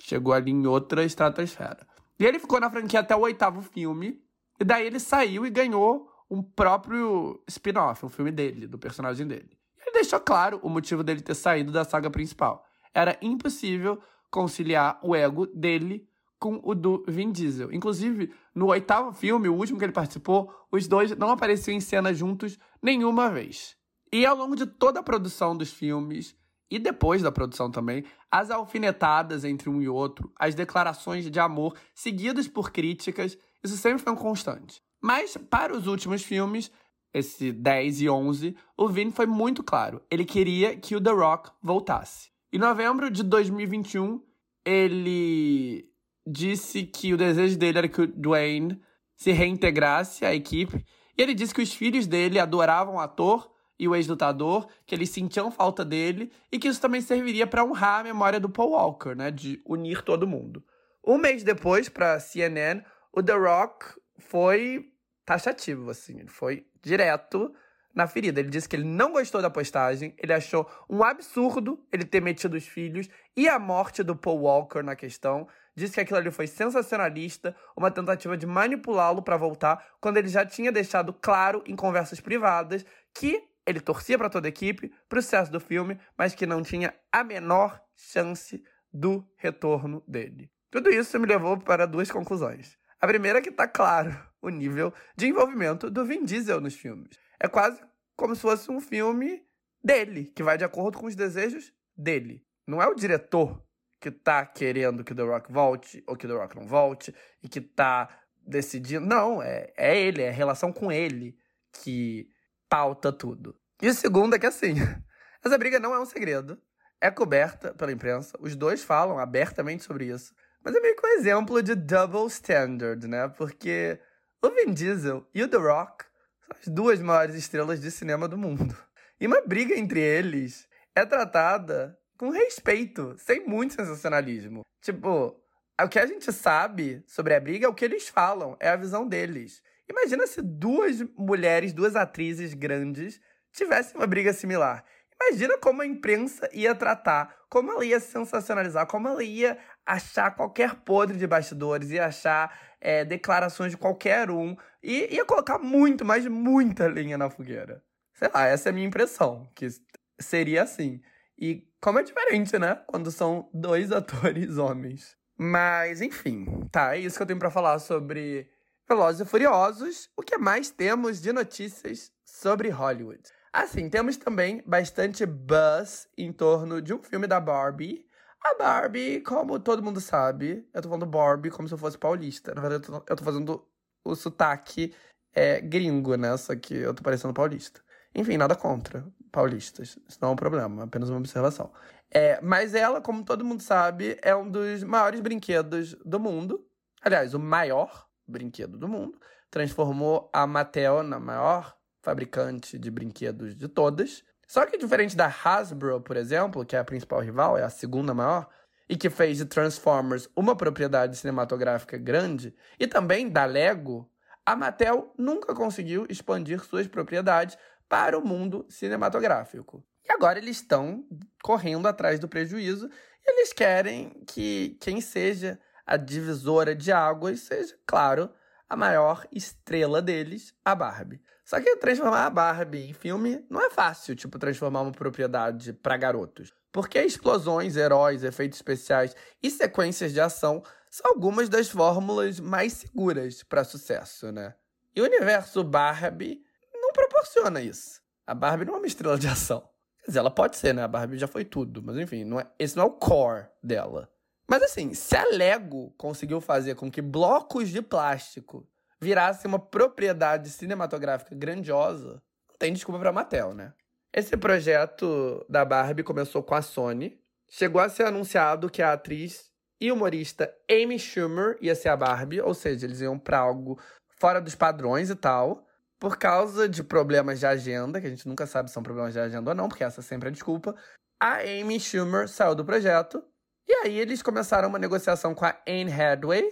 Chegou ali em outra estratosfera. E ele ficou na franquia até o oitavo filme. E daí ele saiu e ganhou um próprio spin-off, um filme dele, do personagem dele. Ele deixou claro o motivo dele ter saído da saga principal. Era impossível conciliar o ego dele com o do Vin Diesel. Inclusive, no oitavo filme, o último que ele participou, os dois não apareciam em cena juntos nenhuma vez. E ao longo de toda a produção dos filmes, e depois da produção também, as alfinetadas entre um e outro, as declarações de amor seguidas por críticas, isso sempre foi um constante. Mas para os últimos filmes, esse 10 e 11, o Vin foi muito claro. Ele queria que o The Rock voltasse. Em novembro de 2021, ele disse que o desejo dele era que o Dwayne se reintegrasse à equipe. E ele disse que os filhos dele adoravam o ator e o ex-lutador, que eles sentiam falta dele e que isso também serviria para honrar a memória do Paul Walker, né, de unir todo mundo. Um mês depois, para CNN, o The Rock foi taxativo, assim, ele foi direto na ferida. Ele disse que ele não gostou da postagem, ele achou um absurdo ele ter metido os filhos e a morte do Paul Walker na questão. Disse que aquilo ali foi sensacionalista, uma tentativa de manipulá-lo para voltar, quando ele já tinha deixado claro em conversas privadas que ele torcia para toda a equipe, para o sucesso do filme, mas que não tinha a menor chance do retorno dele. Tudo isso me levou para duas conclusões. A primeira é que está claro o nível de envolvimento do Vin Diesel nos filmes. É quase como se fosse um filme dele, que vai de acordo com os desejos dele. Não é o diretor que tá querendo que The Rock volte ou que The Rock não volte e que tá decidindo. Não, é, é ele, é a relação com ele que pauta tudo. E o segundo é que assim, essa briga não é um segredo, é coberta pela imprensa, os dois falam abertamente sobre isso. Mas é meio que um exemplo de double standard, né? Porque o Vin Diesel e o The Rock as duas maiores estrelas de cinema do mundo. E uma briga entre eles é tratada com respeito, sem muito sensacionalismo. Tipo, o que a gente sabe sobre a briga é o que eles falam, é a visão deles. Imagina se duas mulheres, duas atrizes grandes, tivessem uma briga similar. Imagina como a imprensa ia tratar, como ela ia sensacionalizar, como ela ia achar qualquer podre de bastidores, ia achar é, declarações de qualquer um, e ia colocar muito, mas muita linha na fogueira. Sei lá, essa é a minha impressão, que seria assim. E como é diferente, né? Quando são dois atores homens. Mas, enfim, tá, é isso que eu tenho para falar sobre Velozes e Furiosos. O que mais temos de notícias sobre Hollywood? Assim, temos também bastante buzz em torno de um filme da Barbie. A Barbie, como todo mundo sabe, eu tô falando Barbie como se eu fosse paulista. Na verdade, eu tô, eu tô fazendo o sotaque é, gringo, né? Só que eu tô parecendo paulista. Enfim, nada contra paulistas. Isso não é um problema, apenas uma observação. É, mas ela, como todo mundo sabe, é um dos maiores brinquedos do mundo. Aliás, o maior brinquedo do mundo. Transformou a Mattel na maior fabricante de brinquedos de todas. Só que diferente da Hasbro, por exemplo, que é a principal rival, é a segunda maior, e que fez de Transformers uma propriedade cinematográfica grande, e também da Lego, a Mattel nunca conseguiu expandir suas propriedades para o mundo cinematográfico. E agora eles estão correndo atrás do prejuízo e eles querem que quem seja a divisora de águas seja, claro, a maior estrela deles, a Barbie. Só que transformar a Barbie em filme não é fácil, tipo, transformar uma propriedade para garotos. Porque explosões, heróis, efeitos especiais e sequências de ação são algumas das fórmulas mais seguras para sucesso, né? E o universo Barbie não proporciona isso. A Barbie não é uma estrela de ação. Quer dizer, ela pode ser, né? A Barbie já foi tudo, mas enfim, não é, esse não é o core dela. Mas assim, se a Lego conseguiu fazer com que blocos de plástico virassem uma propriedade cinematográfica grandiosa, não tem desculpa pra Mattel, né? Esse projeto da Barbie começou com a Sony. Chegou a ser anunciado que a atriz e humorista Amy Schumer ia ser a Barbie, ou seja, eles iam para algo fora dos padrões e tal. Por causa de problemas de agenda, que a gente nunca sabe se são problemas de agenda ou não, porque essa sempre é a desculpa, a Amy Schumer saiu do projeto e aí eles começaram uma negociação com a Anne Hathaway,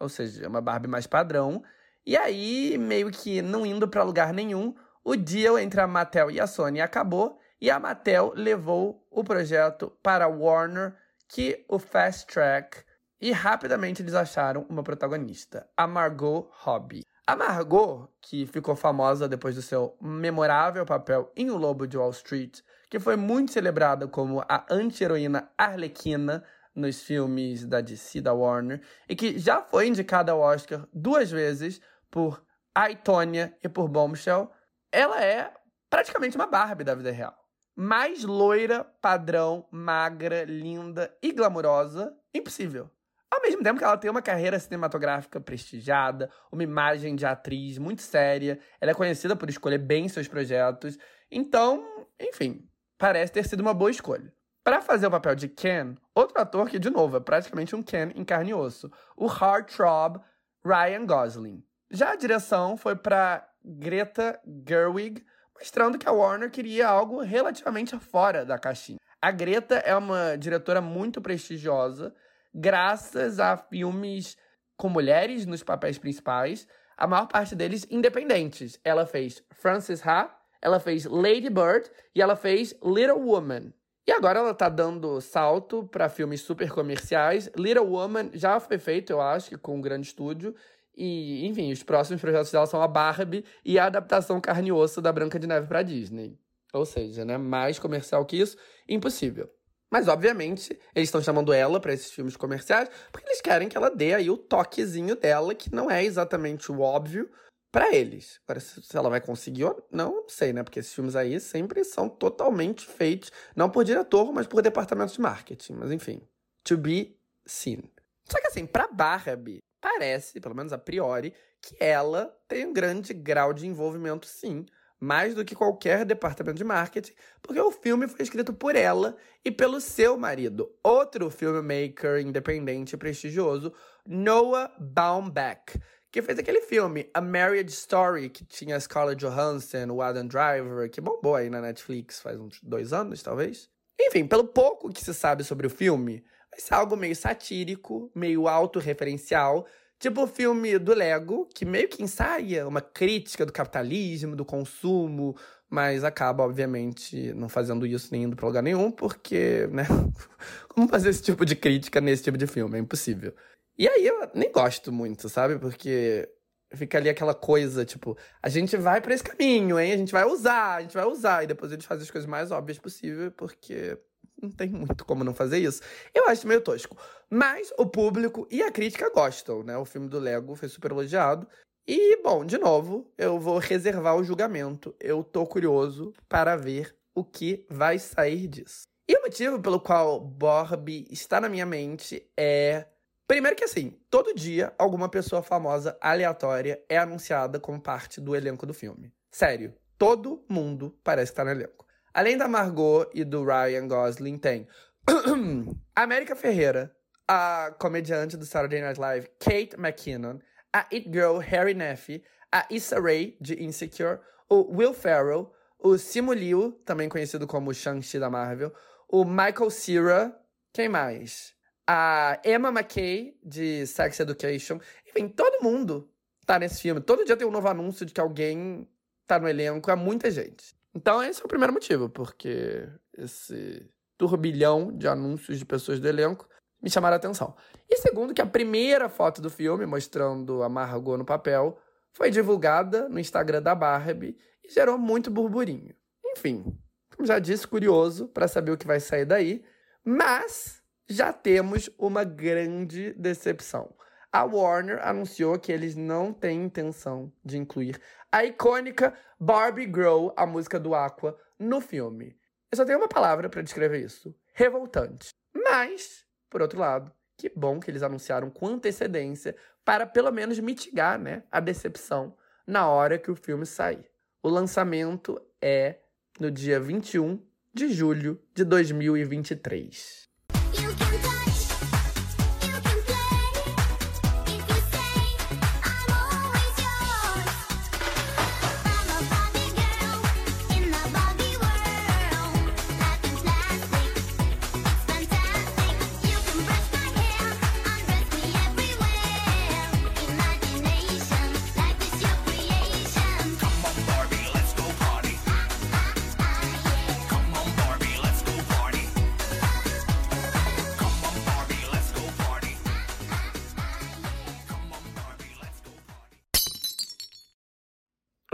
ou seja, uma Barbie mais padrão. E aí, meio que não indo para lugar nenhum, o deal entre a Mattel e a Sony acabou e a Mattel levou o projeto para Warner, que o Fast Track, e rapidamente eles acharam uma protagonista, a Margot Robbie. A Margot, que ficou famosa depois do seu memorável papel em O Lobo de Wall Street, que foi muito celebrada como a anti-heroína Arlequina nos filmes da DC, da Warner, e que já foi indicada ao Oscar duas vezes por Aitonia e por Bombshell, ela é praticamente uma Barbie da vida real. Mais loira, padrão, magra, linda e glamurosa, impossível. Ao mesmo tempo que ela tem uma carreira cinematográfica prestigiada, uma imagem de atriz muito séria, ela é conhecida por escolher bem seus projetos. Então, enfim, parece ter sido uma boa escolha. Para fazer o papel de Ken, outro ator que, de novo, é praticamente um Ken em carne e osso, o heartthrob Ryan Gosling. Já a direção foi para Greta Gerwig, mostrando que a Warner queria algo relativamente fora da caixinha. A Greta é uma diretora muito prestigiosa, graças a filmes com mulheres nos papéis principais, a maior parte deles independentes. Ela fez Frances Ha, ela fez Lady Bird e ela fez Little Woman. E agora ela tá dando salto para filmes super comerciais. Little Woman já foi feito, eu acho, com um grande estúdio. E, enfim, os próximos projetos dela são a Barbie e a adaptação carne e osso da Branca de Neve para Disney. Ou seja, né, mais comercial que isso, impossível. Mas, obviamente, eles estão chamando ela para esses filmes comerciais porque eles querem que ela dê aí o toquezinho dela, que não é exatamente o óbvio, para eles. Agora, se ela vai conseguir ou não, não sei, né? Porque esses filmes aí sempre são totalmente feitos, não por diretor, mas por departamento de marketing. Mas enfim, to be seen. Só que assim, pra Barbie, parece, pelo menos a priori, que ela tem um grande grau de envolvimento, sim. Mais do que qualquer departamento de marketing, porque o filme foi escrito por ela e pelo seu marido, outro filmmaker independente e prestigioso, Noah Baumbach, que fez aquele filme, A Marriage Story, que tinha a Scarlett Johansson, o Adam Driver, que bombou aí na Netflix faz uns dois anos, talvez. Enfim, pelo pouco que se sabe sobre o filme, vai ser algo meio satírico, meio autorreferencial, Tipo o filme do Lego, que meio que ensaia uma crítica do capitalismo, do consumo, mas acaba, obviamente, não fazendo isso nem indo pra lugar nenhum, porque, né? Como fazer esse tipo de crítica nesse tipo de filme? É impossível. E aí eu nem gosto muito, sabe? Porque fica ali aquela coisa, tipo, a gente vai para esse caminho, hein? A gente vai usar, a gente vai usar. E depois eles fazem as coisas mais óbvias possível, porque não tem muito como não fazer isso. Eu acho meio tosco. Mas o público e a crítica gostam, né? O filme do Lego foi super elogiado. E, bom, de novo, eu vou reservar o julgamento. Eu tô curioso para ver o que vai sair disso. E o motivo pelo qual Barbie está na minha mente é. Primeiro que assim, todo dia alguma pessoa famosa aleatória é anunciada como parte do elenco do filme. Sério, todo mundo parece estar no elenco. Além da Margot e do Ryan Gosling, tem América Ferreira, a comediante do Saturday Night Live, Kate McKinnon, a It Girl Harry Neff, a Issa Rae, de Insecure, o Will Ferrell, o Simu Liu, também conhecido como Shang-Chi da Marvel, o Michael Cera, quem mais? A Emma McKay, de Sex Education. Enfim, todo mundo tá nesse filme. Todo dia tem um novo anúncio de que alguém tá no elenco, é muita gente. Então, esse é o primeiro motivo, porque esse turbilhão de anúncios de pessoas do elenco me chamaram a atenção. E segundo, que a primeira foto do filme, mostrando a Margot no papel, foi divulgada no Instagram da Barbie e gerou muito burburinho. Enfim, como já disse, curioso para saber o que vai sair daí, mas já temos uma grande decepção. A Warner anunciou que eles não têm intenção de incluir a icônica Barbie Girl, a música do Aqua, no filme. Eu só tenho uma palavra para descrever isso: revoltante. Mas, por outro lado, que bom que eles anunciaram com antecedência para pelo menos mitigar né, a decepção na hora que o filme sair. O lançamento é no dia 21 de julho de 2023.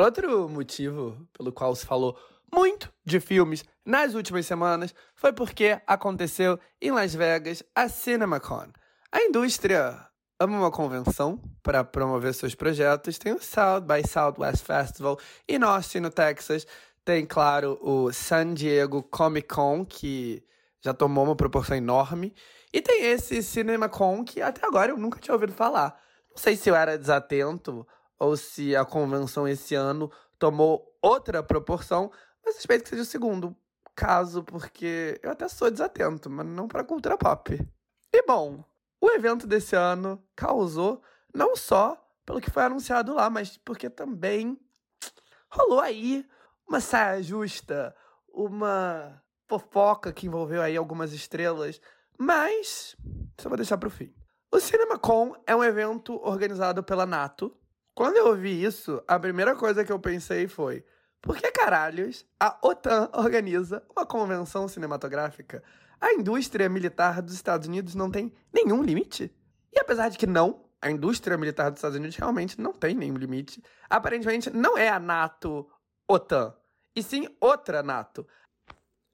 Outro motivo pelo qual se falou muito de filmes nas últimas semanas foi porque aconteceu em Las Vegas a CinemaCon. A indústria ama uma convenção para promover seus projetos. Tem o South by Southwest Festival e em Austin, no Texas. Tem, claro, o San Diego Comic Con, que já tomou uma proporção enorme. E tem esse CinemaCon que até agora eu nunca tinha ouvido falar. Não sei se eu era desatento ou se a convenção esse ano tomou outra proporção, mas suspeito que seja o segundo caso, porque eu até sou desatento, mas não para cultura pop. E bom, o evento desse ano causou não só pelo que foi anunciado lá, mas porque também rolou aí uma saia justa, uma fofoca que envolveu aí algumas estrelas, mas só vou deixar para o fim. O CinemaCon é um evento organizado pela NATO, quando eu ouvi isso, a primeira coisa que eu pensei foi: por que caralhos a OTAN organiza uma convenção cinematográfica? A indústria militar dos Estados Unidos não tem nenhum limite? E apesar de que não, a indústria militar dos Estados Unidos realmente não tem nenhum limite, aparentemente não é a NATO OTAN, e sim outra NATO.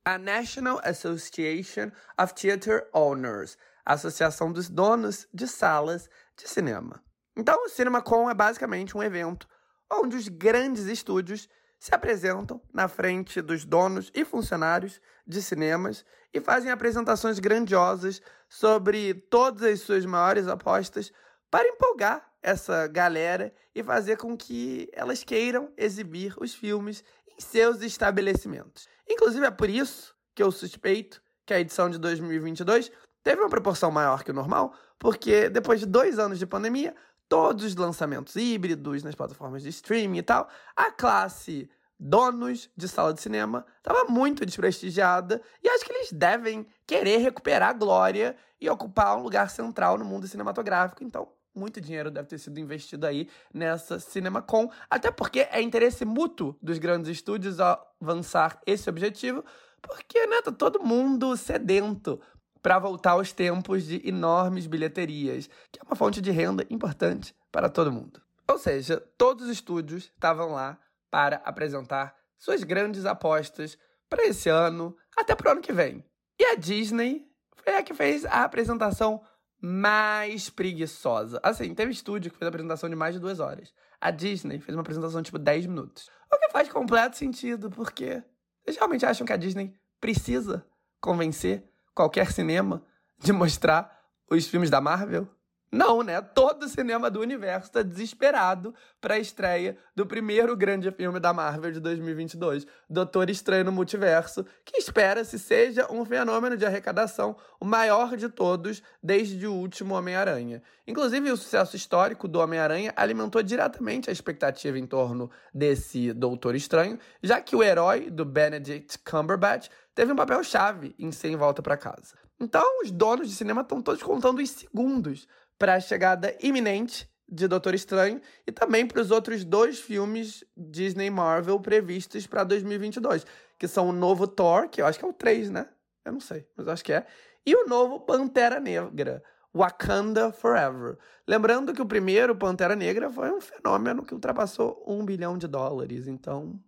A National Association of Theater Owners, a Associação dos Donos de Salas de Cinema. Então, o CinemaCon é basicamente um evento onde os grandes estúdios se apresentam na frente dos donos e funcionários de cinemas e fazem apresentações grandiosas sobre todas as suas maiores apostas para empolgar essa galera e fazer com que elas queiram exibir os filmes em seus estabelecimentos. Inclusive é por isso que eu suspeito que a edição de 2022 teve uma proporção maior que o normal, porque depois de dois anos de pandemia, todos os lançamentos híbridos nas plataformas de streaming e tal, a classe donos de sala de cinema estava muito desprestigiada e acho que eles devem querer recuperar a glória e ocupar um lugar central no mundo cinematográfico. Então, muito dinheiro deve ter sido investido aí nessa CinemaCon, até porque é interesse mútuo dos grandes estúdios avançar esse objetivo, porque né, tá todo mundo sedento para voltar aos tempos de enormes bilheterias, que é uma fonte de renda importante para todo mundo. Ou seja, todos os estúdios estavam lá para apresentar suas grandes apostas para esse ano, até para o ano que vem. E a Disney foi a que fez a apresentação mais preguiçosa. Assim, teve estúdio que fez a apresentação de mais de duas horas. A Disney fez uma apresentação de tipo 10 minutos. O que faz completo sentido, porque vocês realmente acham que a Disney precisa convencer qualquer cinema de mostrar os filmes da Marvel? Não, né? Todo o cinema do universo está desesperado para a estreia do primeiro grande filme da Marvel de 2022, Doutor Estranho no Multiverso, que espera-se seja um fenômeno de arrecadação o maior de todos desde o último Homem-Aranha. Inclusive, o sucesso histórico do Homem-Aranha alimentou diretamente a expectativa em torno desse Doutor Estranho, já que o herói do Benedict Cumberbatch teve um papel chave em Sem Volta para Casa. Então, os donos de cinema estão todos contando os segundos para a chegada iminente de Doutor Estranho e também para os outros dois filmes Disney Marvel previstos para 2022, que são o novo Thor, que eu acho que é o 3, né? Eu não sei, mas acho que é, e o novo Pantera Negra, Wakanda Forever. Lembrando que o primeiro Pantera Negra foi um fenômeno que ultrapassou um bilhão de dólares, então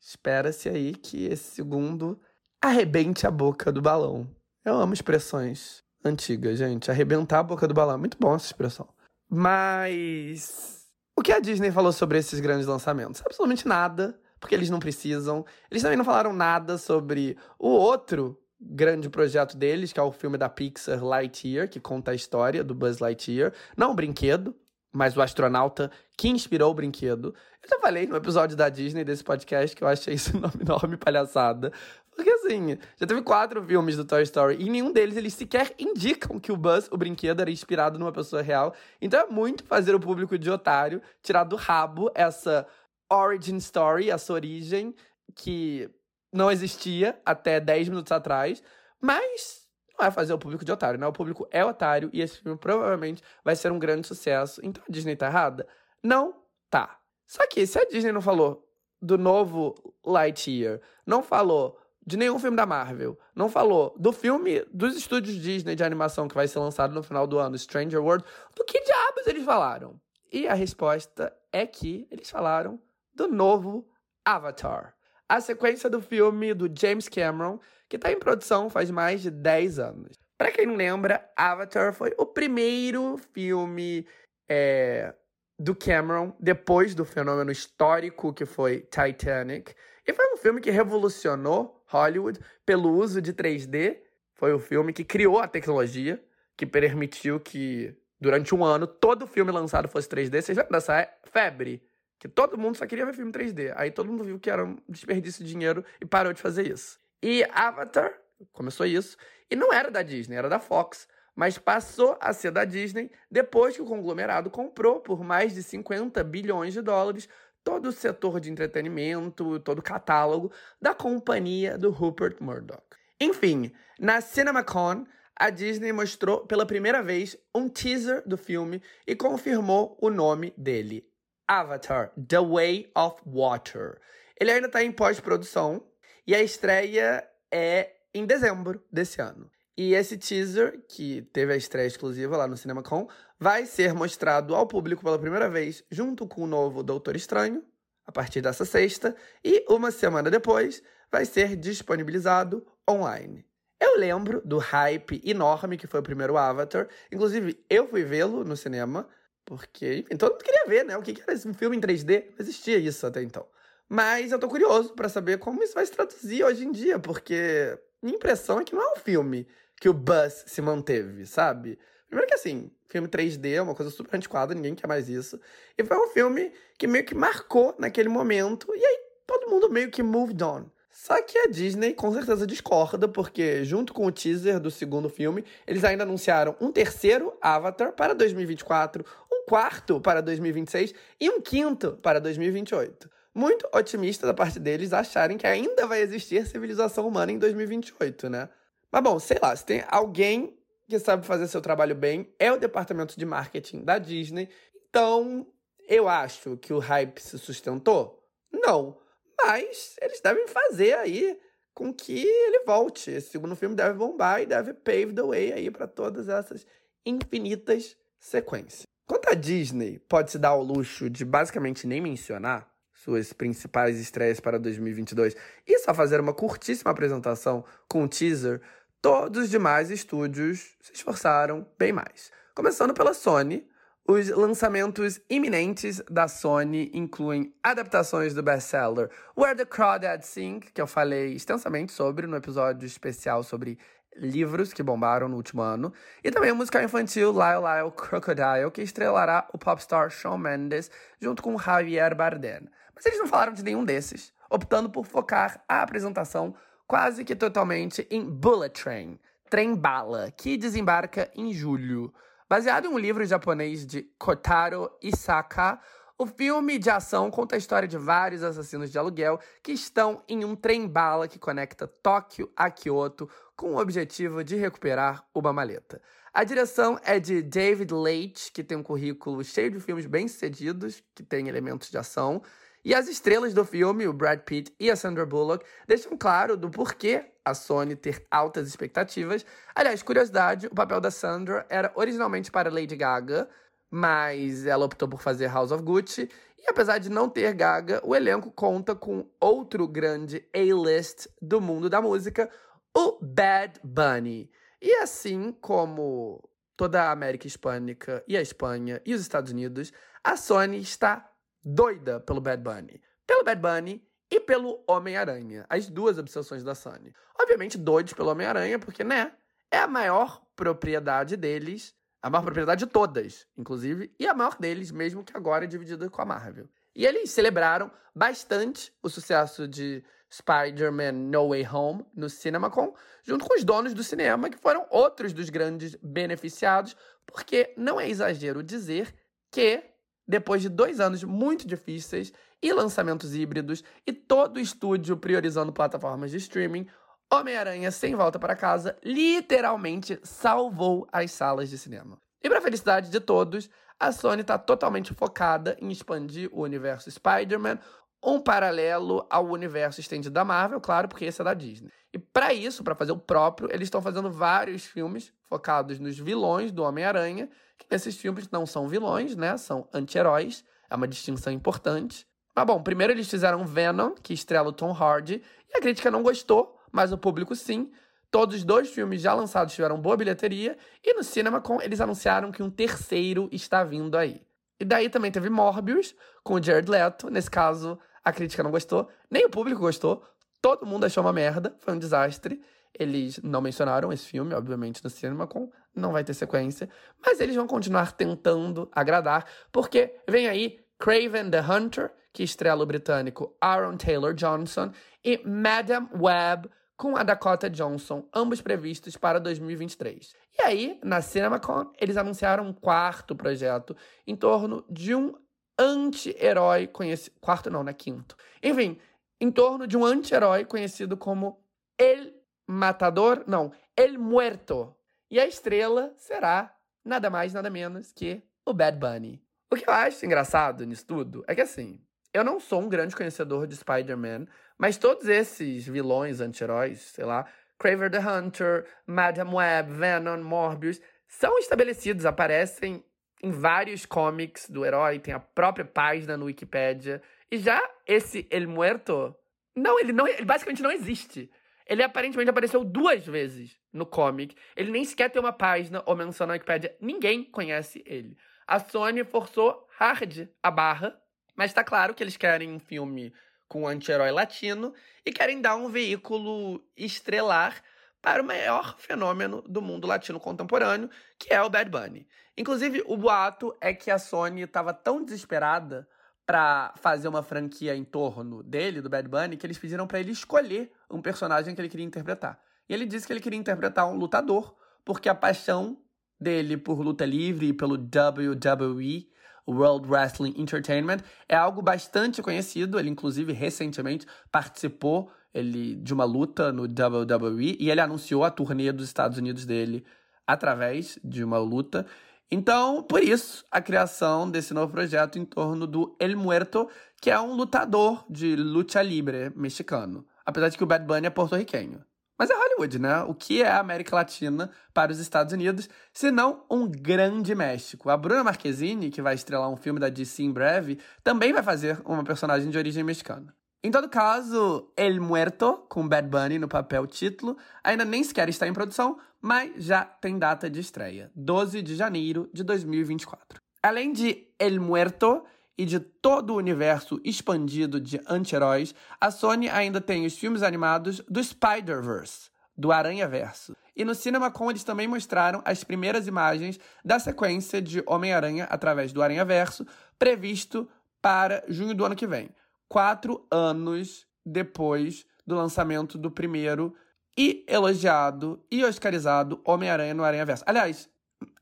espera-se aí que esse segundo arrebente a boca do balão. Eu amo expressões antiga, gente. Arrebentar a boca do balão. Muito bom essa expressão. Mas. O que a Disney falou sobre esses grandes lançamentos? Absolutamente nada, porque eles não precisam. Eles também não falaram nada sobre o outro grande projeto deles, que é o filme da Pixar Lightyear, que conta a história do Buzz Lightyear. Não o brinquedo, mas o astronauta que inspirou o brinquedo. Eu já falei no episódio da Disney desse podcast que eu achei isso uma enorme palhaçada. Porque assim, já teve quatro filmes do Toy Story e nenhum deles eles sequer indicam que o Buzz, o brinquedo, era inspirado numa pessoa real. Então é muito fazer o público de otário tirar do rabo essa origin story, essa origem que não existia até 10 minutos atrás, mas não é fazer o público de otário, né? O público é otário e esse filme provavelmente vai ser um grande sucesso. Então a Disney tá errada? Não tá. Só que se a Disney não falou do novo Lightyear, não falou de nenhum filme da Marvel. Não falou do filme dos estúdios Disney de animação que vai ser lançado no final do ano, Stranger World. Do que diabos eles falaram? E a resposta é que eles falaram do novo Avatar. A sequência do filme do James Cameron, que está em produção faz mais de 10 anos. Para quem não lembra, Avatar foi o primeiro filme é, do Cameron depois do fenômeno histórico que foi Titanic. E foi um filme que revolucionou Hollywood pelo uso de 3D. Foi o filme que criou a tecnologia, que permitiu que durante um ano todo filme lançado fosse 3D. Vocês lembram dessa febre? Que todo mundo só queria ver filme 3D. Aí todo mundo viu que era um desperdício de dinheiro e parou de fazer isso. E Avatar começou isso. E não era da Disney, era da Fox. Mas passou a ser da Disney depois que o conglomerado comprou por mais de 50 bilhões de dólares todo o setor de entretenimento, todo o catálogo da companhia do Rupert Murdoch. Enfim, na CinemaCon, a Disney mostrou pela primeira vez um teaser do filme e confirmou o nome dele: Avatar: The Way of Water. Ele ainda está em pós-produção e a estreia é em dezembro desse ano. E esse teaser, que teve a estreia exclusiva lá no CinemaCon, vai ser mostrado ao público pela primeira vez, junto com o novo Doutor Estranho, a partir dessa sexta, e uma semana depois vai ser disponibilizado online. Eu lembro do hype enorme que foi o primeiro Avatar. Inclusive, eu fui vê-lo no cinema, porque, enfim, todo mundo queria ver, né? O que era esse filme em 3D? Não existia isso até então. Mas eu tô curioso para saber como isso vai se traduzir hoje em dia, porque minha impressão é que não é um filme que o buzz se manteve, sabe? Primeiro que assim, filme 3D é uma coisa super antiquada, ninguém quer mais isso. E foi um filme que meio que marcou naquele momento, e aí todo mundo meio que moved on. Só que a Disney com certeza discorda, porque junto com o teaser do segundo filme, eles ainda anunciaram um terceiro Avatar para 2024, um quarto para 2026 e um quinto para 2028. Muito otimista da parte deles acharem que ainda vai existir civilização humana em 2028, né? Mas bom, sei lá, se tem alguém que sabe fazer seu trabalho bem é o departamento de marketing da Disney. Então, eu acho que o hype se sustentou? Não. Mas eles devem fazer aí com que ele volte. Esse segundo filme deve bombar e deve pave the way aí para todas essas infinitas sequências. Quanto a Disney pode se dar ao luxo de basicamente nem mencionar suas principais estreias para 2022 e só fazer uma curtíssima apresentação com um teaser, todos os demais estúdios se esforçaram bem mais. Começando pela Sony, os lançamentos iminentes da Sony incluem adaptações do best-seller Where the Crawdads Sing, que eu falei extensamente sobre no episódio especial sobre livros que bombaram no último ano, e também o musical infantil Lyle Lyle Crocodile, que estrelará o popstar Shawn Mendes junto com Javier Bardem. Mas eles não falaram de nenhum desses, optando por focar a apresentação quase que totalmente em Bullet Train, Trem Bala, que desembarca em julho. Baseado em um livro japonês de Kotaro Isaka, o filme de ação conta a história de vários assassinos de aluguel que estão em um trem-bala que conecta Tóquio a Kyoto com o objetivo de recuperar uma maleta. A direção é de David Leitch, que tem um currículo cheio de filmes bem-sucedidos, que tem elementos de ação, e as estrelas do filme, o Brad Pitt e a Sandra Bullock, deixam claro do porquê a Sony ter altas expectativas. Aliás, curiosidade, o papel da Sandra era originalmente para Lady Gaga, mas ela optou por fazer House of Gucci. E apesar de não ter Gaga, o elenco conta com outro grande A-list do mundo da música, o Bad Bunny. E assim como toda a América Hispânica e a Espanha e os Estados Unidos, a Sony está doida pelo Bad Bunny. Pelo Bad Bunny e pelo Homem-Aranha. As duas obsessões da Sony. Obviamente, doidos pelo Homem-Aranha, porque, né? É a maior propriedade deles. A maior propriedade de todas, inclusive. E a maior deles, mesmo que agora é dividida com a Marvel. E eles celebraram bastante o sucesso de Spider-Man No Way Home no CinemaCon, junto com os donos do cinema, que foram outros dos grandes beneficiados, porque não é exagero dizer que depois de dois anos muito difíceis e lançamentos híbridos e todo o estúdio priorizando plataformas de streaming, Homem-Aranha Sem Volta para Casa literalmente salvou as salas de cinema. E para felicidade de todos, a Sony está totalmente focada em expandir o universo Spider-Man, um paralelo ao universo estendido da Marvel, claro, porque esse é da Disney. E para isso, para fazer o próprio, eles estão fazendo vários filmes focados nos vilões do Homem-Aranha, esses filmes não são vilões, né? São anti-heróis. É uma distinção importante. Mas bom, primeiro eles fizeram Venom, que estrela o Tom Hardy, e a crítica não gostou, mas o público sim. Todos os dois filmes já lançados tiveram boa bilheteria, e no CinemaCon eles anunciaram que um terceiro está vindo aí. E daí também teve Morbius, com o Jared Leto. Nesse caso, a crítica não gostou, nem o público gostou. Todo mundo achou uma merda, foi um desastre. Eles não mencionaram esse filme, obviamente, no CinemaCon, não vai ter sequência, mas eles vão continuar tentando agradar, porque vem aí Craven the Hunter, que estrela o britânico Aaron Taylor Johnson, e Madam Web, com a Dakota Johnson, ambos previstos para 2023. E aí, na CinemaCon, eles anunciaram um quarto projeto em torno de um anti-herói conhecido. Quarto não, né? Quinto. Enfim, em torno de um anti-herói conhecido como El Matador. Não, El Muerto. E a estrela será nada mais, nada menos que o Bad Bunny. O que eu acho engraçado nisso tudo é que assim. Eu não sou um grande conhecedor de Spider-Man, mas todos esses vilões anti-heróis, sei lá, Craver the Hunter, Madam Web, Venom, Morbius, são estabelecidos, aparecem em vários comics do herói, tem a própria página no Wikipedia. E já esse El Muerto, não, ele não, ele basicamente não existe. Ele aparentemente apareceu duas vezes no comic. Ele nem sequer tem uma página ou menção na Wikipedia. Ninguém conhece ele. A Sony forçou hard a barra, mas tá claro que eles querem um filme com um anti-herói latino e querem dar um veículo estrelar para o maior fenômeno do mundo latino contemporâneo, que é o Bad Bunny. Inclusive, o boato é que a Sony estava tão desesperada para fazer uma franquia em torno dele, do Bad Bunny, que eles pediram para ele escolher um personagem que ele queria interpretar. E ele disse que ele queria interpretar um lutador, porque a paixão dele por luta livre e pelo WWE, World Wrestling Entertainment, é algo bastante conhecido. Ele, inclusive, recentemente participou ele, de uma luta no WWE e ele anunciou a turnê dos Estados Unidos dele através de uma luta. Então, por isso, a criação desse novo projeto em torno do El Muerto, que é um lutador de luta livre mexicano. Apesar de que o Bad Bunny é porto-riquenho. Mas é Hollywood, né? O que é a América Latina para os Estados Unidos, se não um grande México? A Bruna Marquezine, que vai estrelar um filme da DC em breve, também vai fazer uma personagem de origem mexicana. Em todo caso, El Muerto, com Bad Bunny no papel título, ainda nem sequer está em produção, mas já tem data de estreia, 12 de janeiro de 2024. Além de El Muerto, e de todo o universo expandido de anti-heróis, a Sony ainda tem os filmes animados do Spider-Verse, do Aranha-Verso. E no CinemaCon eles também mostraram as primeiras imagens da sequência de Homem-Aranha através do Aranha-Verso, previsto para junho do ano que vem. Quatro anos depois do lançamento do primeiro e elogiado e oscarizado Homem-Aranha no Aranha-Verso. Aliás,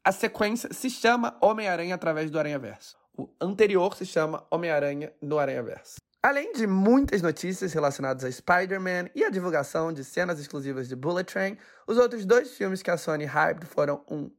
a sequência se chama Homem-Aranha através do Aranha-Verso. O anterior se chama Homem-Aranha no Aranha-Verso. Além de muitas notícias relacionadas a Spider-Man e a divulgação de cenas exclusivas de Bullet Train, os outros dois filmes que a Sony hyped foram um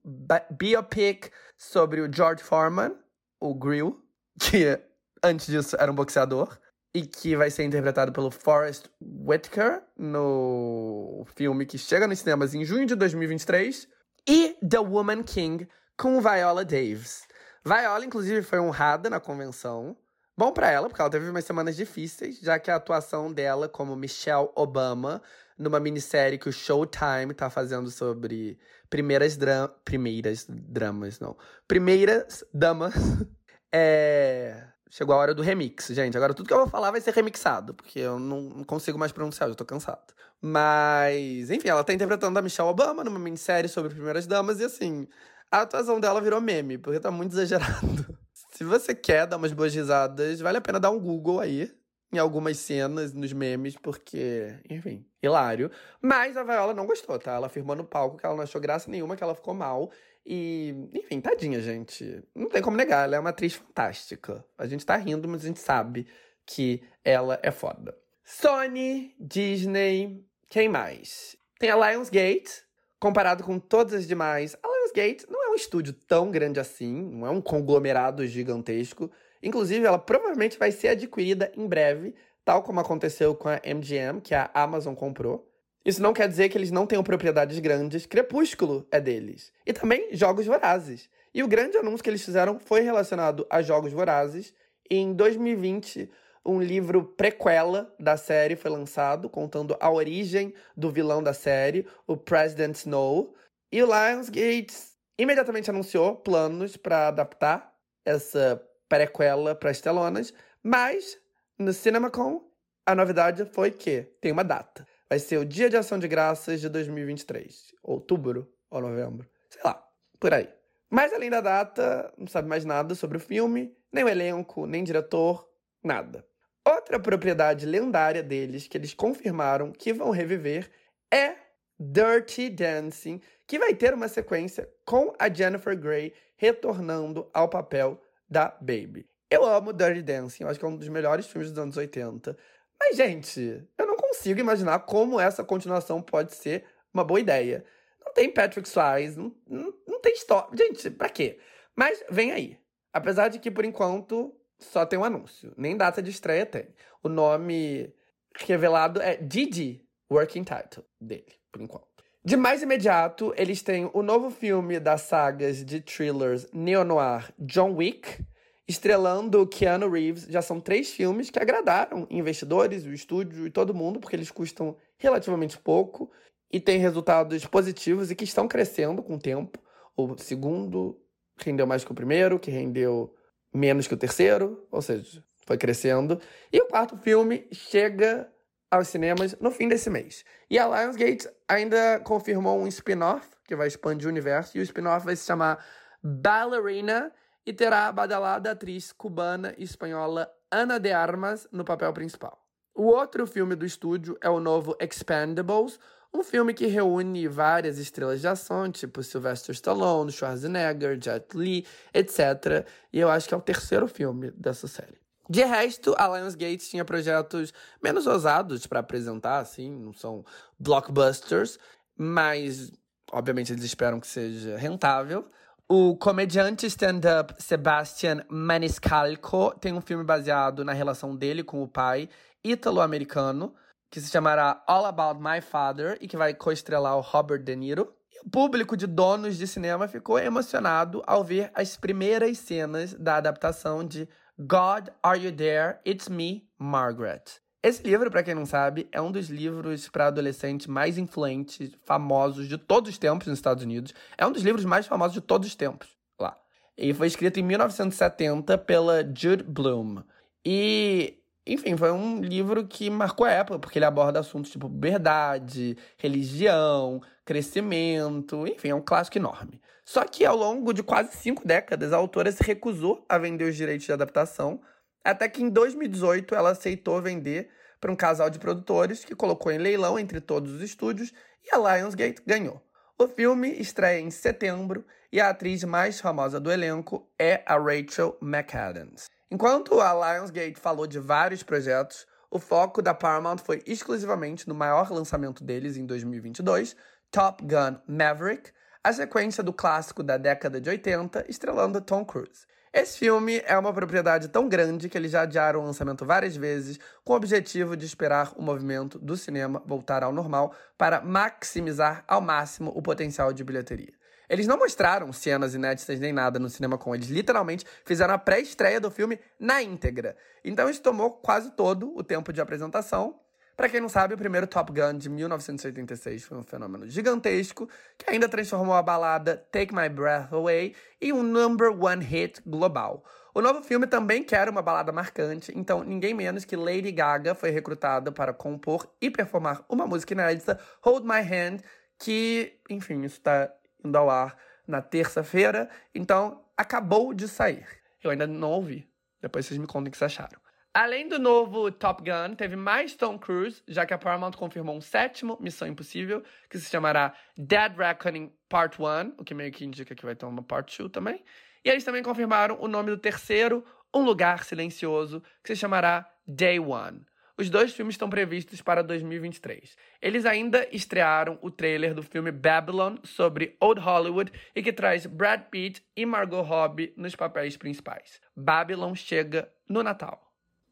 biopic sobre o George Foreman, o Grill, que antes disso era um boxeador, e que vai ser interpretado pelo Forrest Whitaker no filme que chega nos cinemas em junho de 2023, e The Woman King com Viola Davis. Viola, inclusive, foi honrada na convenção. Bom para ela, porque ela teve umas semanas difíceis, já que a atuação dela como Michelle Obama numa minissérie que o Showtime tá fazendo sobre primeiras, dra primeiras dramas, não. Primeiras damas. é... Chegou a hora do remix, gente. Agora tudo que eu vou falar vai ser remixado, porque eu não consigo mais pronunciar, eu tô cansado. Mas, enfim, ela tá interpretando a Michelle Obama numa minissérie sobre primeiras damas e assim, a atuação dela virou meme, porque tá muito exagerado. Se você quer dar umas boas risadas, vale a pena dar um Google aí em algumas cenas, nos memes, porque, enfim, hilário. Mas a Viola não gostou, tá? Ela afirmou no palco que ela não achou graça nenhuma, que ela ficou mal. E, enfim, tadinha, gente. Não tem como negar, ela é uma atriz fantástica. A gente tá rindo, mas a gente sabe que ela é foda. Sony, Disney, quem mais? Tem a Lionsgate, comparado com todas as demais. A Lionsgate não é um estúdio tão grande assim, não é um conglomerado gigantesco. Inclusive, ela provavelmente vai ser adquirida em breve, tal como aconteceu com a MGM, que a Amazon comprou. Isso não quer dizer que eles não tenham propriedades grandes. Crepúsculo é deles. E também Jogos Vorazes. E o grande anúncio que eles fizeram foi relacionado a Jogos Vorazes. Em 2020, um livro prequela da série foi lançado, contando a origem do vilão da série, o President Snow. E o Lionsgate imediatamente anunciou planos para adaptar essa prequela para as telonas, mas no CinemaCon a novidade foi que tem uma data. Vai ser o Dia de Ação de Graças de 2023, outubro ou novembro, sei lá, por aí. Mas além da data, não sabe mais nada sobre o filme, nem o elenco, nem diretor, nada. Outra propriedade lendária deles que eles confirmaram que vão reviver é Dirty Dancing, que vai ter uma sequência com a Jennifer Grey retornando ao papel da Baby. Eu amo Dirty Dancing, eu acho que é um dos melhores filmes dos anos 80. Mas, gente, eu não consigo imaginar como essa continuação pode ser uma boa ideia. Não tem Patrick Swayze, não, não, não tem história. Gente, pra quê? Mas vem aí. Apesar de que, por enquanto, só tem um anúncio. Nem data de estreia tem. O nome revelado é Didi, working title dele, por enquanto. De mais imediato, eles têm o novo filme das sagas de thrillers neo-noir John Wick, estrelando Keanu Reeves. Já são três filmes que agradaram investidores, o estúdio e todo mundo, porque eles custam relativamente pouco e têm resultados positivos e que estão crescendo com o tempo. O segundo rendeu mais que o primeiro, que rendeu menos que o terceiro, ou seja, foi crescendo. E o quarto filme chega aos cinemas no fim desse mês. E a Lionsgate ainda confirmou um spin-off que vai expandir o universo, e o spin-off vai se chamar Ballerina e terá a badalada atriz cubana e espanhola Ana de Armas no papel principal. O outro filme do estúdio é o novo Expendables, um filme que reúne várias estrelas de ação, tipo Sylvester Stallone, Schwarzenegger, Jet Li, etc. E eu acho que é o terceiro filme dessa série. De resto, a Lionsgate tinha projetos menos ousados para apresentar, assim, não são blockbusters, mas obviamente eles esperam que seja rentável. O comediante stand-up Sebastian Maniscalco tem um filme baseado na relação dele com o pai ítalo-americano, que se chamará All About My Father e que vai co-estrelar o Robert De Niro. E o público de donos de cinema ficou emocionado ao ver as primeiras cenas da adaptação de God, Are You There? It's Me, Margaret. Esse livro, para quem não sabe, é um dos livros para adolescente mais influentes, famosos de todos os tempos nos Estados Unidos. É um dos livros mais famosos de todos os tempos lá. E foi escrito em 1970 pela Jude Bloom. E, enfim, foi um livro que marcou a época, porque ele aborda assuntos tipo verdade, religião, crescimento, enfim, é um clássico enorme. Só que ao longo de quase cinco décadas, a autora se recusou a vender os direitos de adaptação até que em 2018 ela aceitou vender para um casal de produtores que colocou em leilão entre todos os estúdios e a Lionsgate ganhou. O filme estreia em setembro e a atriz mais famosa do elenco é a Rachel McAdams. Enquanto a Lionsgate falou de vários projetos, o foco da Paramount foi exclusivamente no maior lançamento deles em 2022, Top Gun Maverick, a sequência do clássico da década de 80, estrelando Tom Cruise. Esse filme é uma propriedade tão grande que eles já adiaram o lançamento várias vezes, com o objetivo de esperar o movimento do cinema voltar ao normal para maximizar ao máximo o potencial de bilheteria. Eles não mostraram cenas inéditas nem nada no cinema com eles, literalmente fizeram a pré-estreia do filme na íntegra. Então isso tomou quase todo o tempo de apresentação para quem não sabe, o primeiro Top Gun de 1986 foi um fenômeno gigantesco que ainda transformou a balada Take My Breath Away em um number one hit global. O novo filme também quer uma balada marcante, então ninguém menos que Lady Gaga foi recrutada para compor e performar uma música inédita, Hold My Hand, que, enfim, isso está indo ao ar na terça-feira, então acabou de sair. Eu ainda não ouvi. Depois vocês me contem o que vocês acharam. Além do novo Top Gun, teve mais Tom Cruise, já que a Paramount confirmou um sétimo Missão Impossível, que se chamará Dead Reckoning Part 1, o que meio que indica que vai ter uma Part 2 também. E eles também confirmaram o nome do terceiro, Um Lugar Silencioso, que se chamará Day One. Os dois filmes estão previstos para 2023. Eles ainda estrearam o trailer do filme Babylon sobre Old Hollywood e que traz Brad Pitt e Margot Robbie nos papéis principais. Babylon chega no Natal.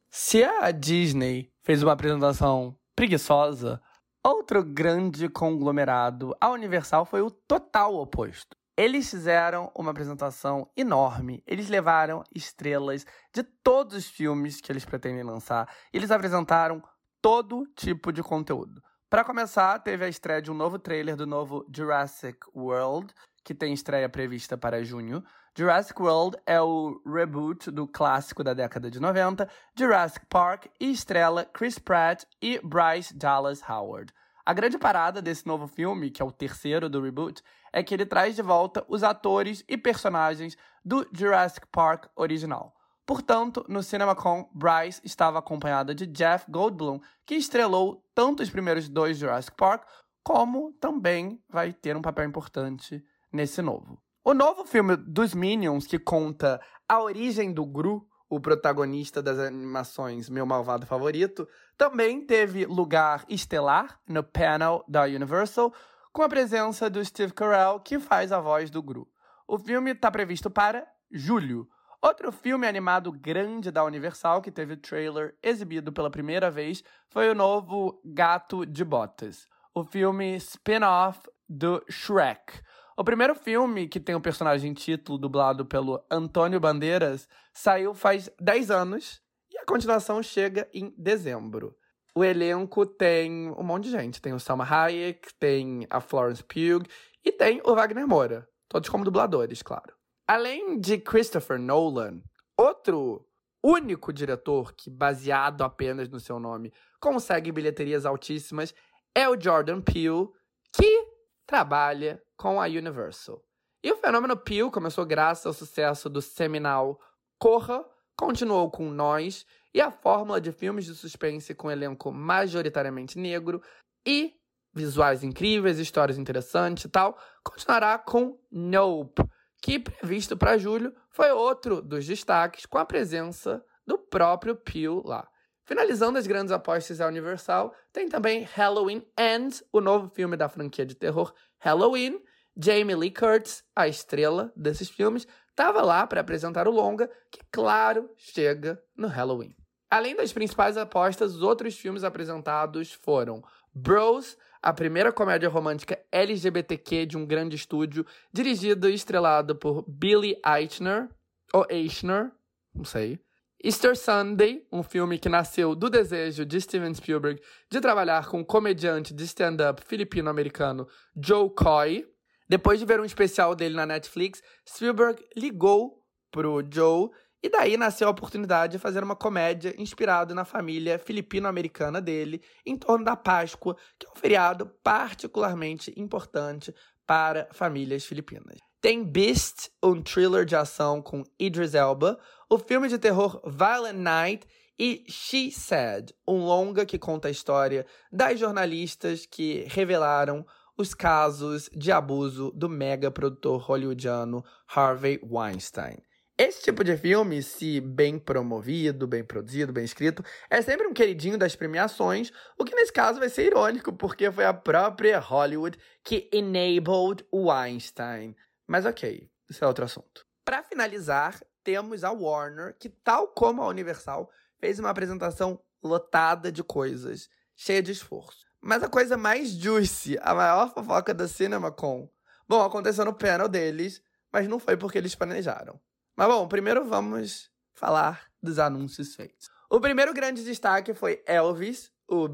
Se a Disney fez uma apresentação preguiçosa, outro grande conglomerado, a Universal, foi o total oposto. Eles fizeram uma apresentação enorme. Eles levaram estrelas de todos os filmes que eles pretendem lançar. Eles apresentaram todo tipo de conteúdo. Para começar, teve a estreia de um novo trailer do novo Jurassic World, que tem estreia prevista para junho. Jurassic World é o reboot do clássico da década de 90, Jurassic Park, e estrela Chris Pratt e Bryce Dallas Howard. A grande parada desse novo filme, que é o terceiro do reboot, é que ele traz de volta os atores e personagens do Jurassic Park original. Portanto, no CinemaCon, Bryce estava acompanhada de Jeff Goldblum, que estrelou tanto os primeiros dois Jurassic Park, como também vai ter um papel importante nesse novo. O novo filme dos Minions, que conta a origem do Gru, o protagonista das animações Meu Malvado Favorito, também teve lugar estelar no panel da Universal, com a presença do Steve Carell, que faz a voz do Gru. O filme está previsto para julho. Outro filme animado grande da Universal, que teve trailer exibido pela primeira vez, foi o novo Gato de Botas, o filme spin-off do Shrek. O primeiro filme que tem o personagem título dublado pelo Antônio Bandeiras saiu faz 10 anos e a continuação chega em dezembro. O elenco tem um monte de gente. Tem o Salma Hayek, tem a Florence Pugh e tem o Wagner Moura. Todos como dubladores, claro. Além de Christopher Nolan, outro único diretor que, baseado apenas no seu nome, consegue bilheterias altíssimas é o Jordan Peele, que trabalha com a Universal. E o fenômeno Peele começou graças ao sucesso do seminal Corra, continuou com Nós e a fórmula de filmes de suspense com elenco majoritariamente negro e visuais incríveis, histórias interessantes e tal, continuará com Nope, que previsto para julho foi outro dos destaques com a presença do próprio Peele lá. Finalizando as grandes apostas da Universal, tem também Halloween Ends, o novo filme da franquia de terror Halloween, Jamie Lee Curtis, a estrela desses filmes, estava lá para apresentar o longa, que, claro, chega no Halloween. Além das principais apostas, os outros filmes apresentados foram Bros, a primeira comédia romântica LGBTQ de um grande estúdio, dirigido e estrelado por Billy Eichner, ou Eichner, não sei. Easter Sunday, um filme que nasceu do desejo de Steven Spielberg de trabalhar com o comediante de stand-up filipino-americano Joe Coy. Depois de ver um especial dele na Netflix, Spielberg ligou pro Joe e daí nasceu a oportunidade de fazer uma comédia inspirada na família filipino-americana dele, em torno da Páscoa, que é um feriado particularmente importante para famílias filipinas. Tem Beast, um thriller de ação com Idris Elba, o filme de terror Violent Night e She Said, um longa que conta a história das jornalistas que revelaram os casos de abuso do mega produtor hollywoodiano Harvey Weinstein. Esse tipo de filme, se bem promovido, bem produzido, bem escrito, é sempre um queridinho das premiações, o que nesse caso vai ser irônico, porque foi a própria Hollywood que enabled Weinstein. Mas ok, isso é outro assunto. Para finalizar, temos a Warner, que, tal como a Universal, fez uma apresentação lotada de coisas, cheia de esforço. Mas a coisa mais juicy, a maior fofoca da CinemaCon, bom, aconteceu no panel deles, mas não foi porque eles planejaram. Mas bom, primeiro vamos falar dos anúncios feitos. O primeiro grande destaque foi Elvis, o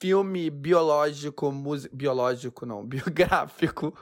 filme biológico, biológico não, biográfico,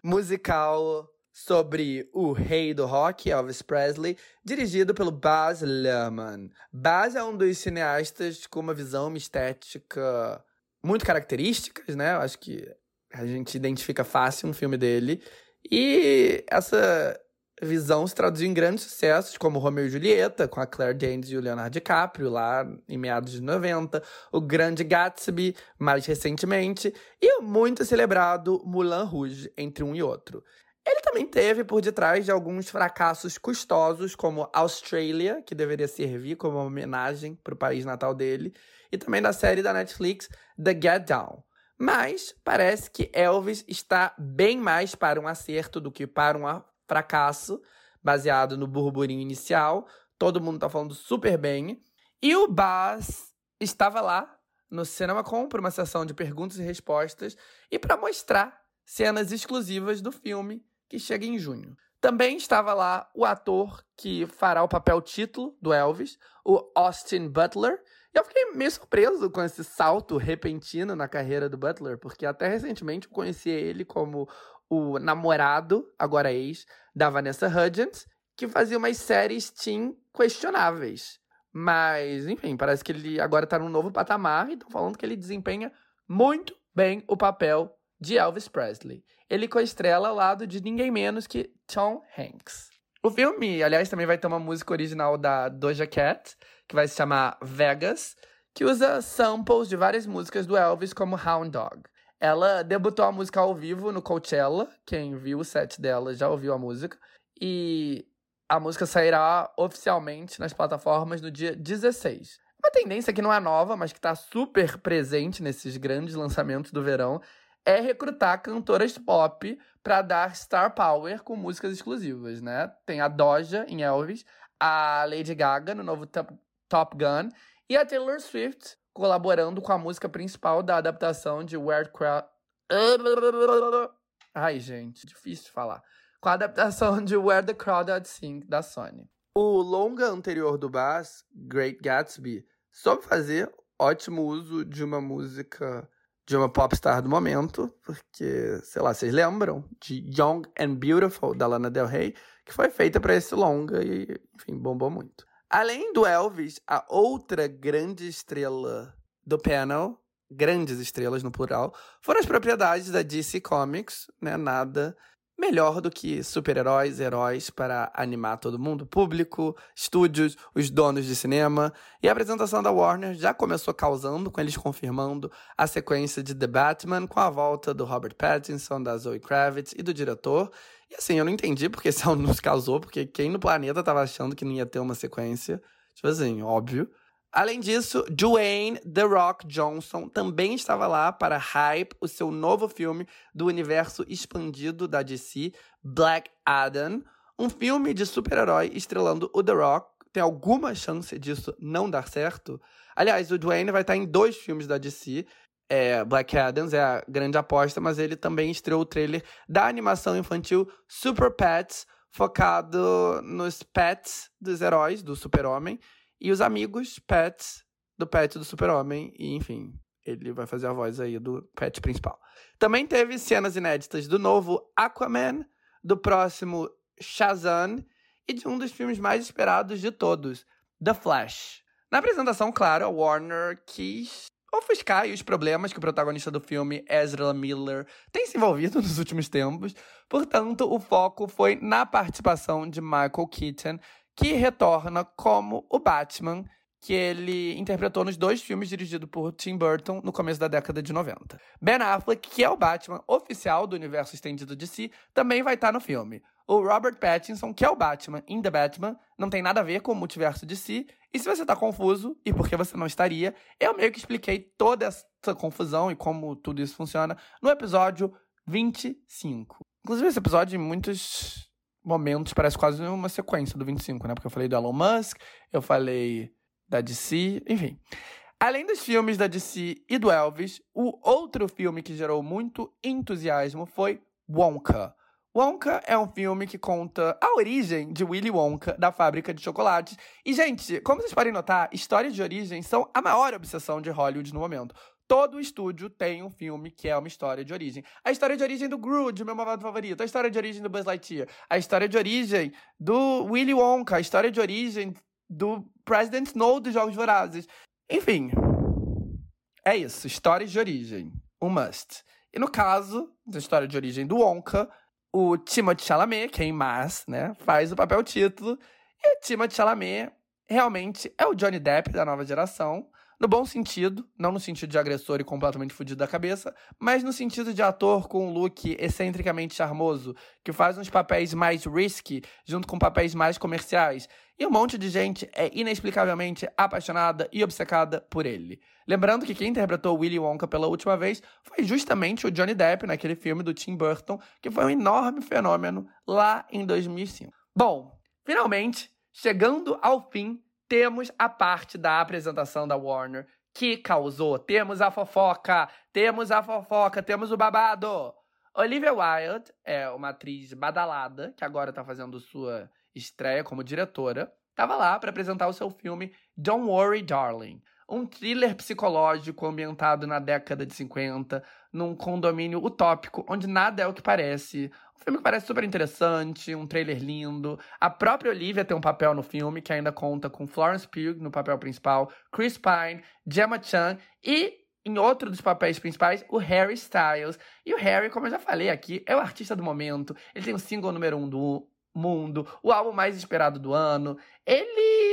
musical sobre o rei do rock, Elvis Presley, dirigido pelo Baz Luhrmann. Baz é um dos cineastas com uma visão, uma estética muito características, né? Eu acho que a gente identifica fácil um filme dele. E essa visão se traduziu em grandes sucessos, como Romeo e Julieta, com a Claire Danes e o Leonardo DiCaprio, lá em meados de 90, o Grande Gatsby, mais recentemente, e o muito celebrado Moulin Rouge, entre um e outro. Ele também teve por detrás de alguns fracassos custosos, como Australia, que deveria servir como homenagem para o país natal dele, e também da série da Netflix The Get Down. Mas parece que Elvis está bem mais para um acerto do que para um fracasso, baseado no burburinho inicial. Todo mundo tá falando super bem. E o Baz estava lá no CinemaCon para uma sessão de perguntas e respostas e para mostrar cenas exclusivas do filme que chega em junho. Também estava lá o ator que fará o papel título do Elvis, o Austin Butler. E eu fiquei meio surpreso com esse salto repentino na carreira do Butler, porque até recentemente eu conhecia ele como o namorado, agora ex, da Vanessa Hudgens, que fazia umas séries teen questionáveis. Mas, enfim, parece que ele agora tá num novo patamar e estão falando que ele desempenha muito bem o papel de Elvis Presley. Ele coestrela ao lado de ninguém menos que Tom Hanks. O filme, aliás, também vai ter uma música original da Doja Cat, que vai se chamar Vegas, que usa samples de várias músicas do Elvis, como Hound Dog. Ela debutou a música ao vivo no Coachella. Quem viu o set dela já ouviu a música. E a música sairá oficialmente nas plataformas no dia 16. Uma tendência que não é nova, mas que está super presente nesses grandes lançamentos do verão, é recrutar cantoras pop para dar star power com músicas exclusivas, né? Tem a Doja em Elvis, a Lady Gaga no novo Top Gun e a Taylor Swift colaborando com a música principal da adaptação de Where Crowd. Ai, gente, difícil de falar. Com a adaptação de Where the Crowded Sing da Sony. O longa anterior do Bass, Great Gatsby, soube fazer ótimo uso de uma música de uma popstar do momento, porque, sei lá, vocês lembram de Young and Beautiful da Lana Del Rey, que foi feita para esse longa e, enfim, bombou muito. Além do Elvis, a outra grande estrela do panel, grandes estrelas no plural, foram as propriedades da DC Comics, né? Nada melhor do que super-heróis, heróis para animar todo mundo, público, estúdios, os donos de cinema. E a apresentação da Warner já começou causando, com eles confirmando a sequência de The Batman com a volta do Robert Pattinson, da Zoe Kravitz e do diretor. E assim, eu não entendi porque não nos causou, porque quem no planeta tava achando que não ia ter uma sequência? Tipo assim, óbvio. Além disso, Dwayne The Rock Johnson também estava lá para hype o seu novo filme do universo expandido da DC, Black Adam, um filme de super-herói estrelando o The Rock. Tem alguma chance disso não dar certo? Aliás, o Dwayne vai estar em dois filmes da DC. É, Black Adams é a grande aposta, mas ele também estreou o trailer da animação infantil Super Pets, focado nos pets dos heróis, do super-homem, e os amigos pets do pet do super-homem, e enfim, ele vai fazer a voz aí do pet principal. Também teve cenas inéditas do novo Aquaman, do próximo Shazam e de um dos filmes mais esperados de todos, The Flash. Na apresentação, claro, a Warner quis ofuscar os problemas que o protagonista do filme, Ezra Miller, tem se envolvido nos últimos tempos. Portanto, o foco foi na participação de Michael Keaton, que retorna como o Batman que ele interpretou nos dois filmes dirigidos por Tim Burton no começo da década de 90. Ben Affleck, que é o Batman oficial do universo estendido de si, também vai estar no filme. O Robert Pattinson, que é o Batman em The Batman, não tem nada a ver com o multiverso de si. E se você tá confuso, e por que você não estaria, eu meio que expliquei toda essa confusão e como tudo isso funciona no episódio 25. Inclusive, esse episódio, em muitos momentos, parece quase uma sequência do 25, né? Porque eu falei do Elon Musk, eu falei da DC, enfim. Além dos filmes da DC e do Elvis, o outro filme que gerou muito entusiasmo foi Wonka. Wonka é um filme que conta a origem de Willy Wonka, da fábrica de chocolates. E, gente, como vocês podem notar, histórias de origem são a maior obsessão de Hollywood no momento. Todo estúdio tem um filme que é uma história de origem. A história de origem do Groot, meu malvado favorito. A história de origem do Buzz Lightyear. A história de origem do Willy Wonka. A história de origem do President Snow dos Jogos Vorazes. Enfim, é isso. Histórias de origem. Um must. E no caso da história de origem do Wonka, o Timothée Chalamet, que é em Mas, né, faz o papel título. E o Timothée Chalamet realmente é o Johnny Depp da nova geração. No bom sentido, não no sentido de agressor e completamente fudido da cabeça, mas no sentido de ator com um look excentricamente charmoso, que faz uns papéis mais risky, junto com papéis mais comerciais. E um monte de gente é inexplicavelmente apaixonada e obcecada por ele. Lembrando que quem interpretou Willy Wonka pela última vez foi justamente o Johnny Depp naquele filme do Tim Burton, que foi um enorme fenômeno lá em 2005. Bom, finalmente, chegando ao fim temos a parte da apresentação da Warner que causou. Temos a fofoca, temos a fofoca, temos o babado. Olivia Wilde é uma atriz badalada que agora tá fazendo sua estreia como diretora. Tava lá para apresentar o seu filme Don't Worry Darling um thriller psicológico ambientado na década de 50, num condomínio utópico, onde nada é o que parece. Um filme que parece super interessante, um trailer lindo. A própria Olivia tem um papel no filme, que ainda conta com Florence Pugh no papel principal, Chris Pine, Gemma Chan e em outro dos papéis principais, o Harry Styles. E o Harry, como eu já falei aqui, é o artista do momento. Ele tem o single número um do mundo, o álbum mais esperado do ano. Ele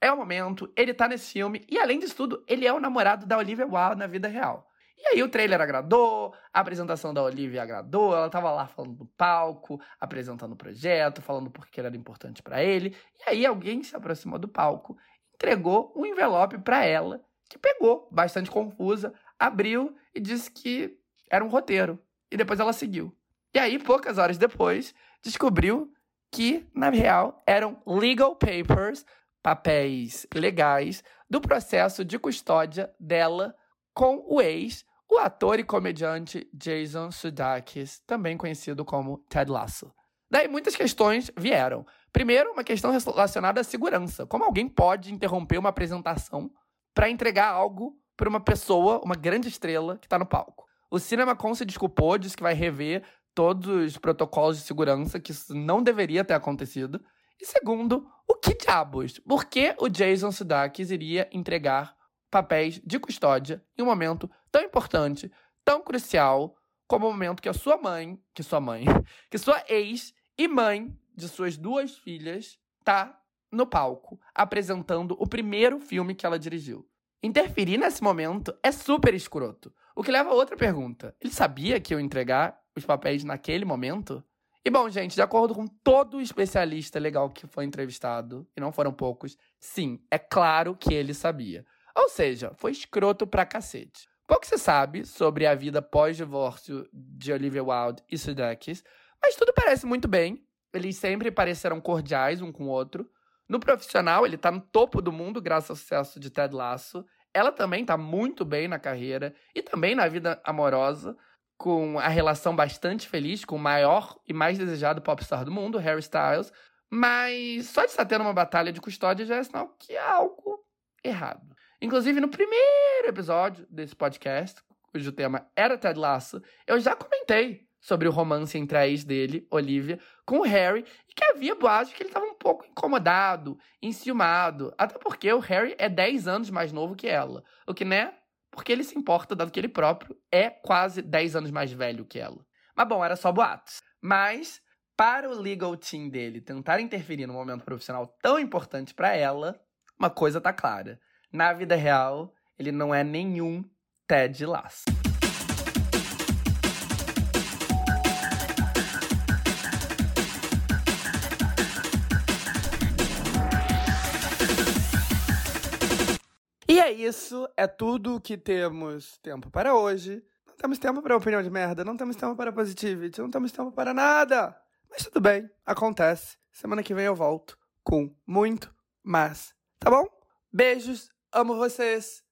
é o momento, ele tá nesse filme, e além disso tudo, ele é o namorado da Olivia Wilde na vida real. E aí o trailer agradou, a apresentação da Olivia agradou, ela tava lá falando do palco, apresentando o projeto, falando por que era importante para ele. E aí alguém se aproximou do palco, entregou um envelope para ela, que pegou, bastante confusa, abriu e disse que era um roteiro. E depois ela seguiu. E aí, poucas horas depois, descobriu que, na real, eram legal papers papéis legais do processo de custódia dela com o ex, o ator e comediante Jason Sudeikis, também conhecido como Ted Lasso. Daí muitas questões vieram. Primeiro, uma questão relacionada à segurança. Como alguém pode interromper uma apresentação para entregar algo para uma pessoa, uma grande estrela, que está no palco? O CinemaCon se desculpou, disse que vai rever todos os protocolos de segurança, que isso não deveria ter acontecido. E segundo, o que diabos? Por que o Jason Sudeikis iria entregar papéis de custódia em um momento tão importante, tão crucial, como o momento que a sua mãe, que sua mãe, que sua ex e mãe de suas duas filhas tá no palco apresentando o primeiro filme que ela dirigiu. Interferir nesse momento é super escroto. O que leva a outra pergunta. Ele sabia que eu entregar os papéis naquele momento? E bom, gente, de acordo com todo especialista legal que foi entrevistado, e não foram poucos, sim, é claro que ele sabia. Ou seja, foi escroto pra cacete. Pouco se sabe sobre a vida pós-divórcio de Olivia Wilde e Sudeikis, mas tudo parece muito bem. Eles sempre pareceram cordiais um com o outro. No profissional, ele tá no topo do mundo graças ao sucesso de Ted Lasso. Ela também tá muito bem na carreira e também na vida amorosa, com a relação bastante feliz com o maior e mais desejado popstar do mundo, Harry Styles. Mas só de estar tendo uma batalha de custódia já é sinal que há algo errado. Inclusive, no primeiro episódio desse podcast, cujo tema era Ted Lasso, eu já comentei sobre o romance entre a ex dele, Olivia, com o Harry, e que havia boatos que ele estava um pouco incomodado, enciumado, até porque o Harry é 10 anos mais novo que ela, o que, né, porque ele se importa, dado que ele próprio é quase 10 anos mais velho que ela. Mas bom, era só boatos. Mas, para o legal team dele tentar interferir num momento profissional tão importante para ela, uma coisa tá clara na vida real, ele não é nenhum Ted Lasso. É isso, é tudo que temos tempo para hoje. Não temos tempo para opinião de merda, não temos tempo para positivity, não temos tempo para nada. Mas tudo bem, acontece. Semana que vem eu volto com muito mais. Tá bom? Beijos, Amo vocês.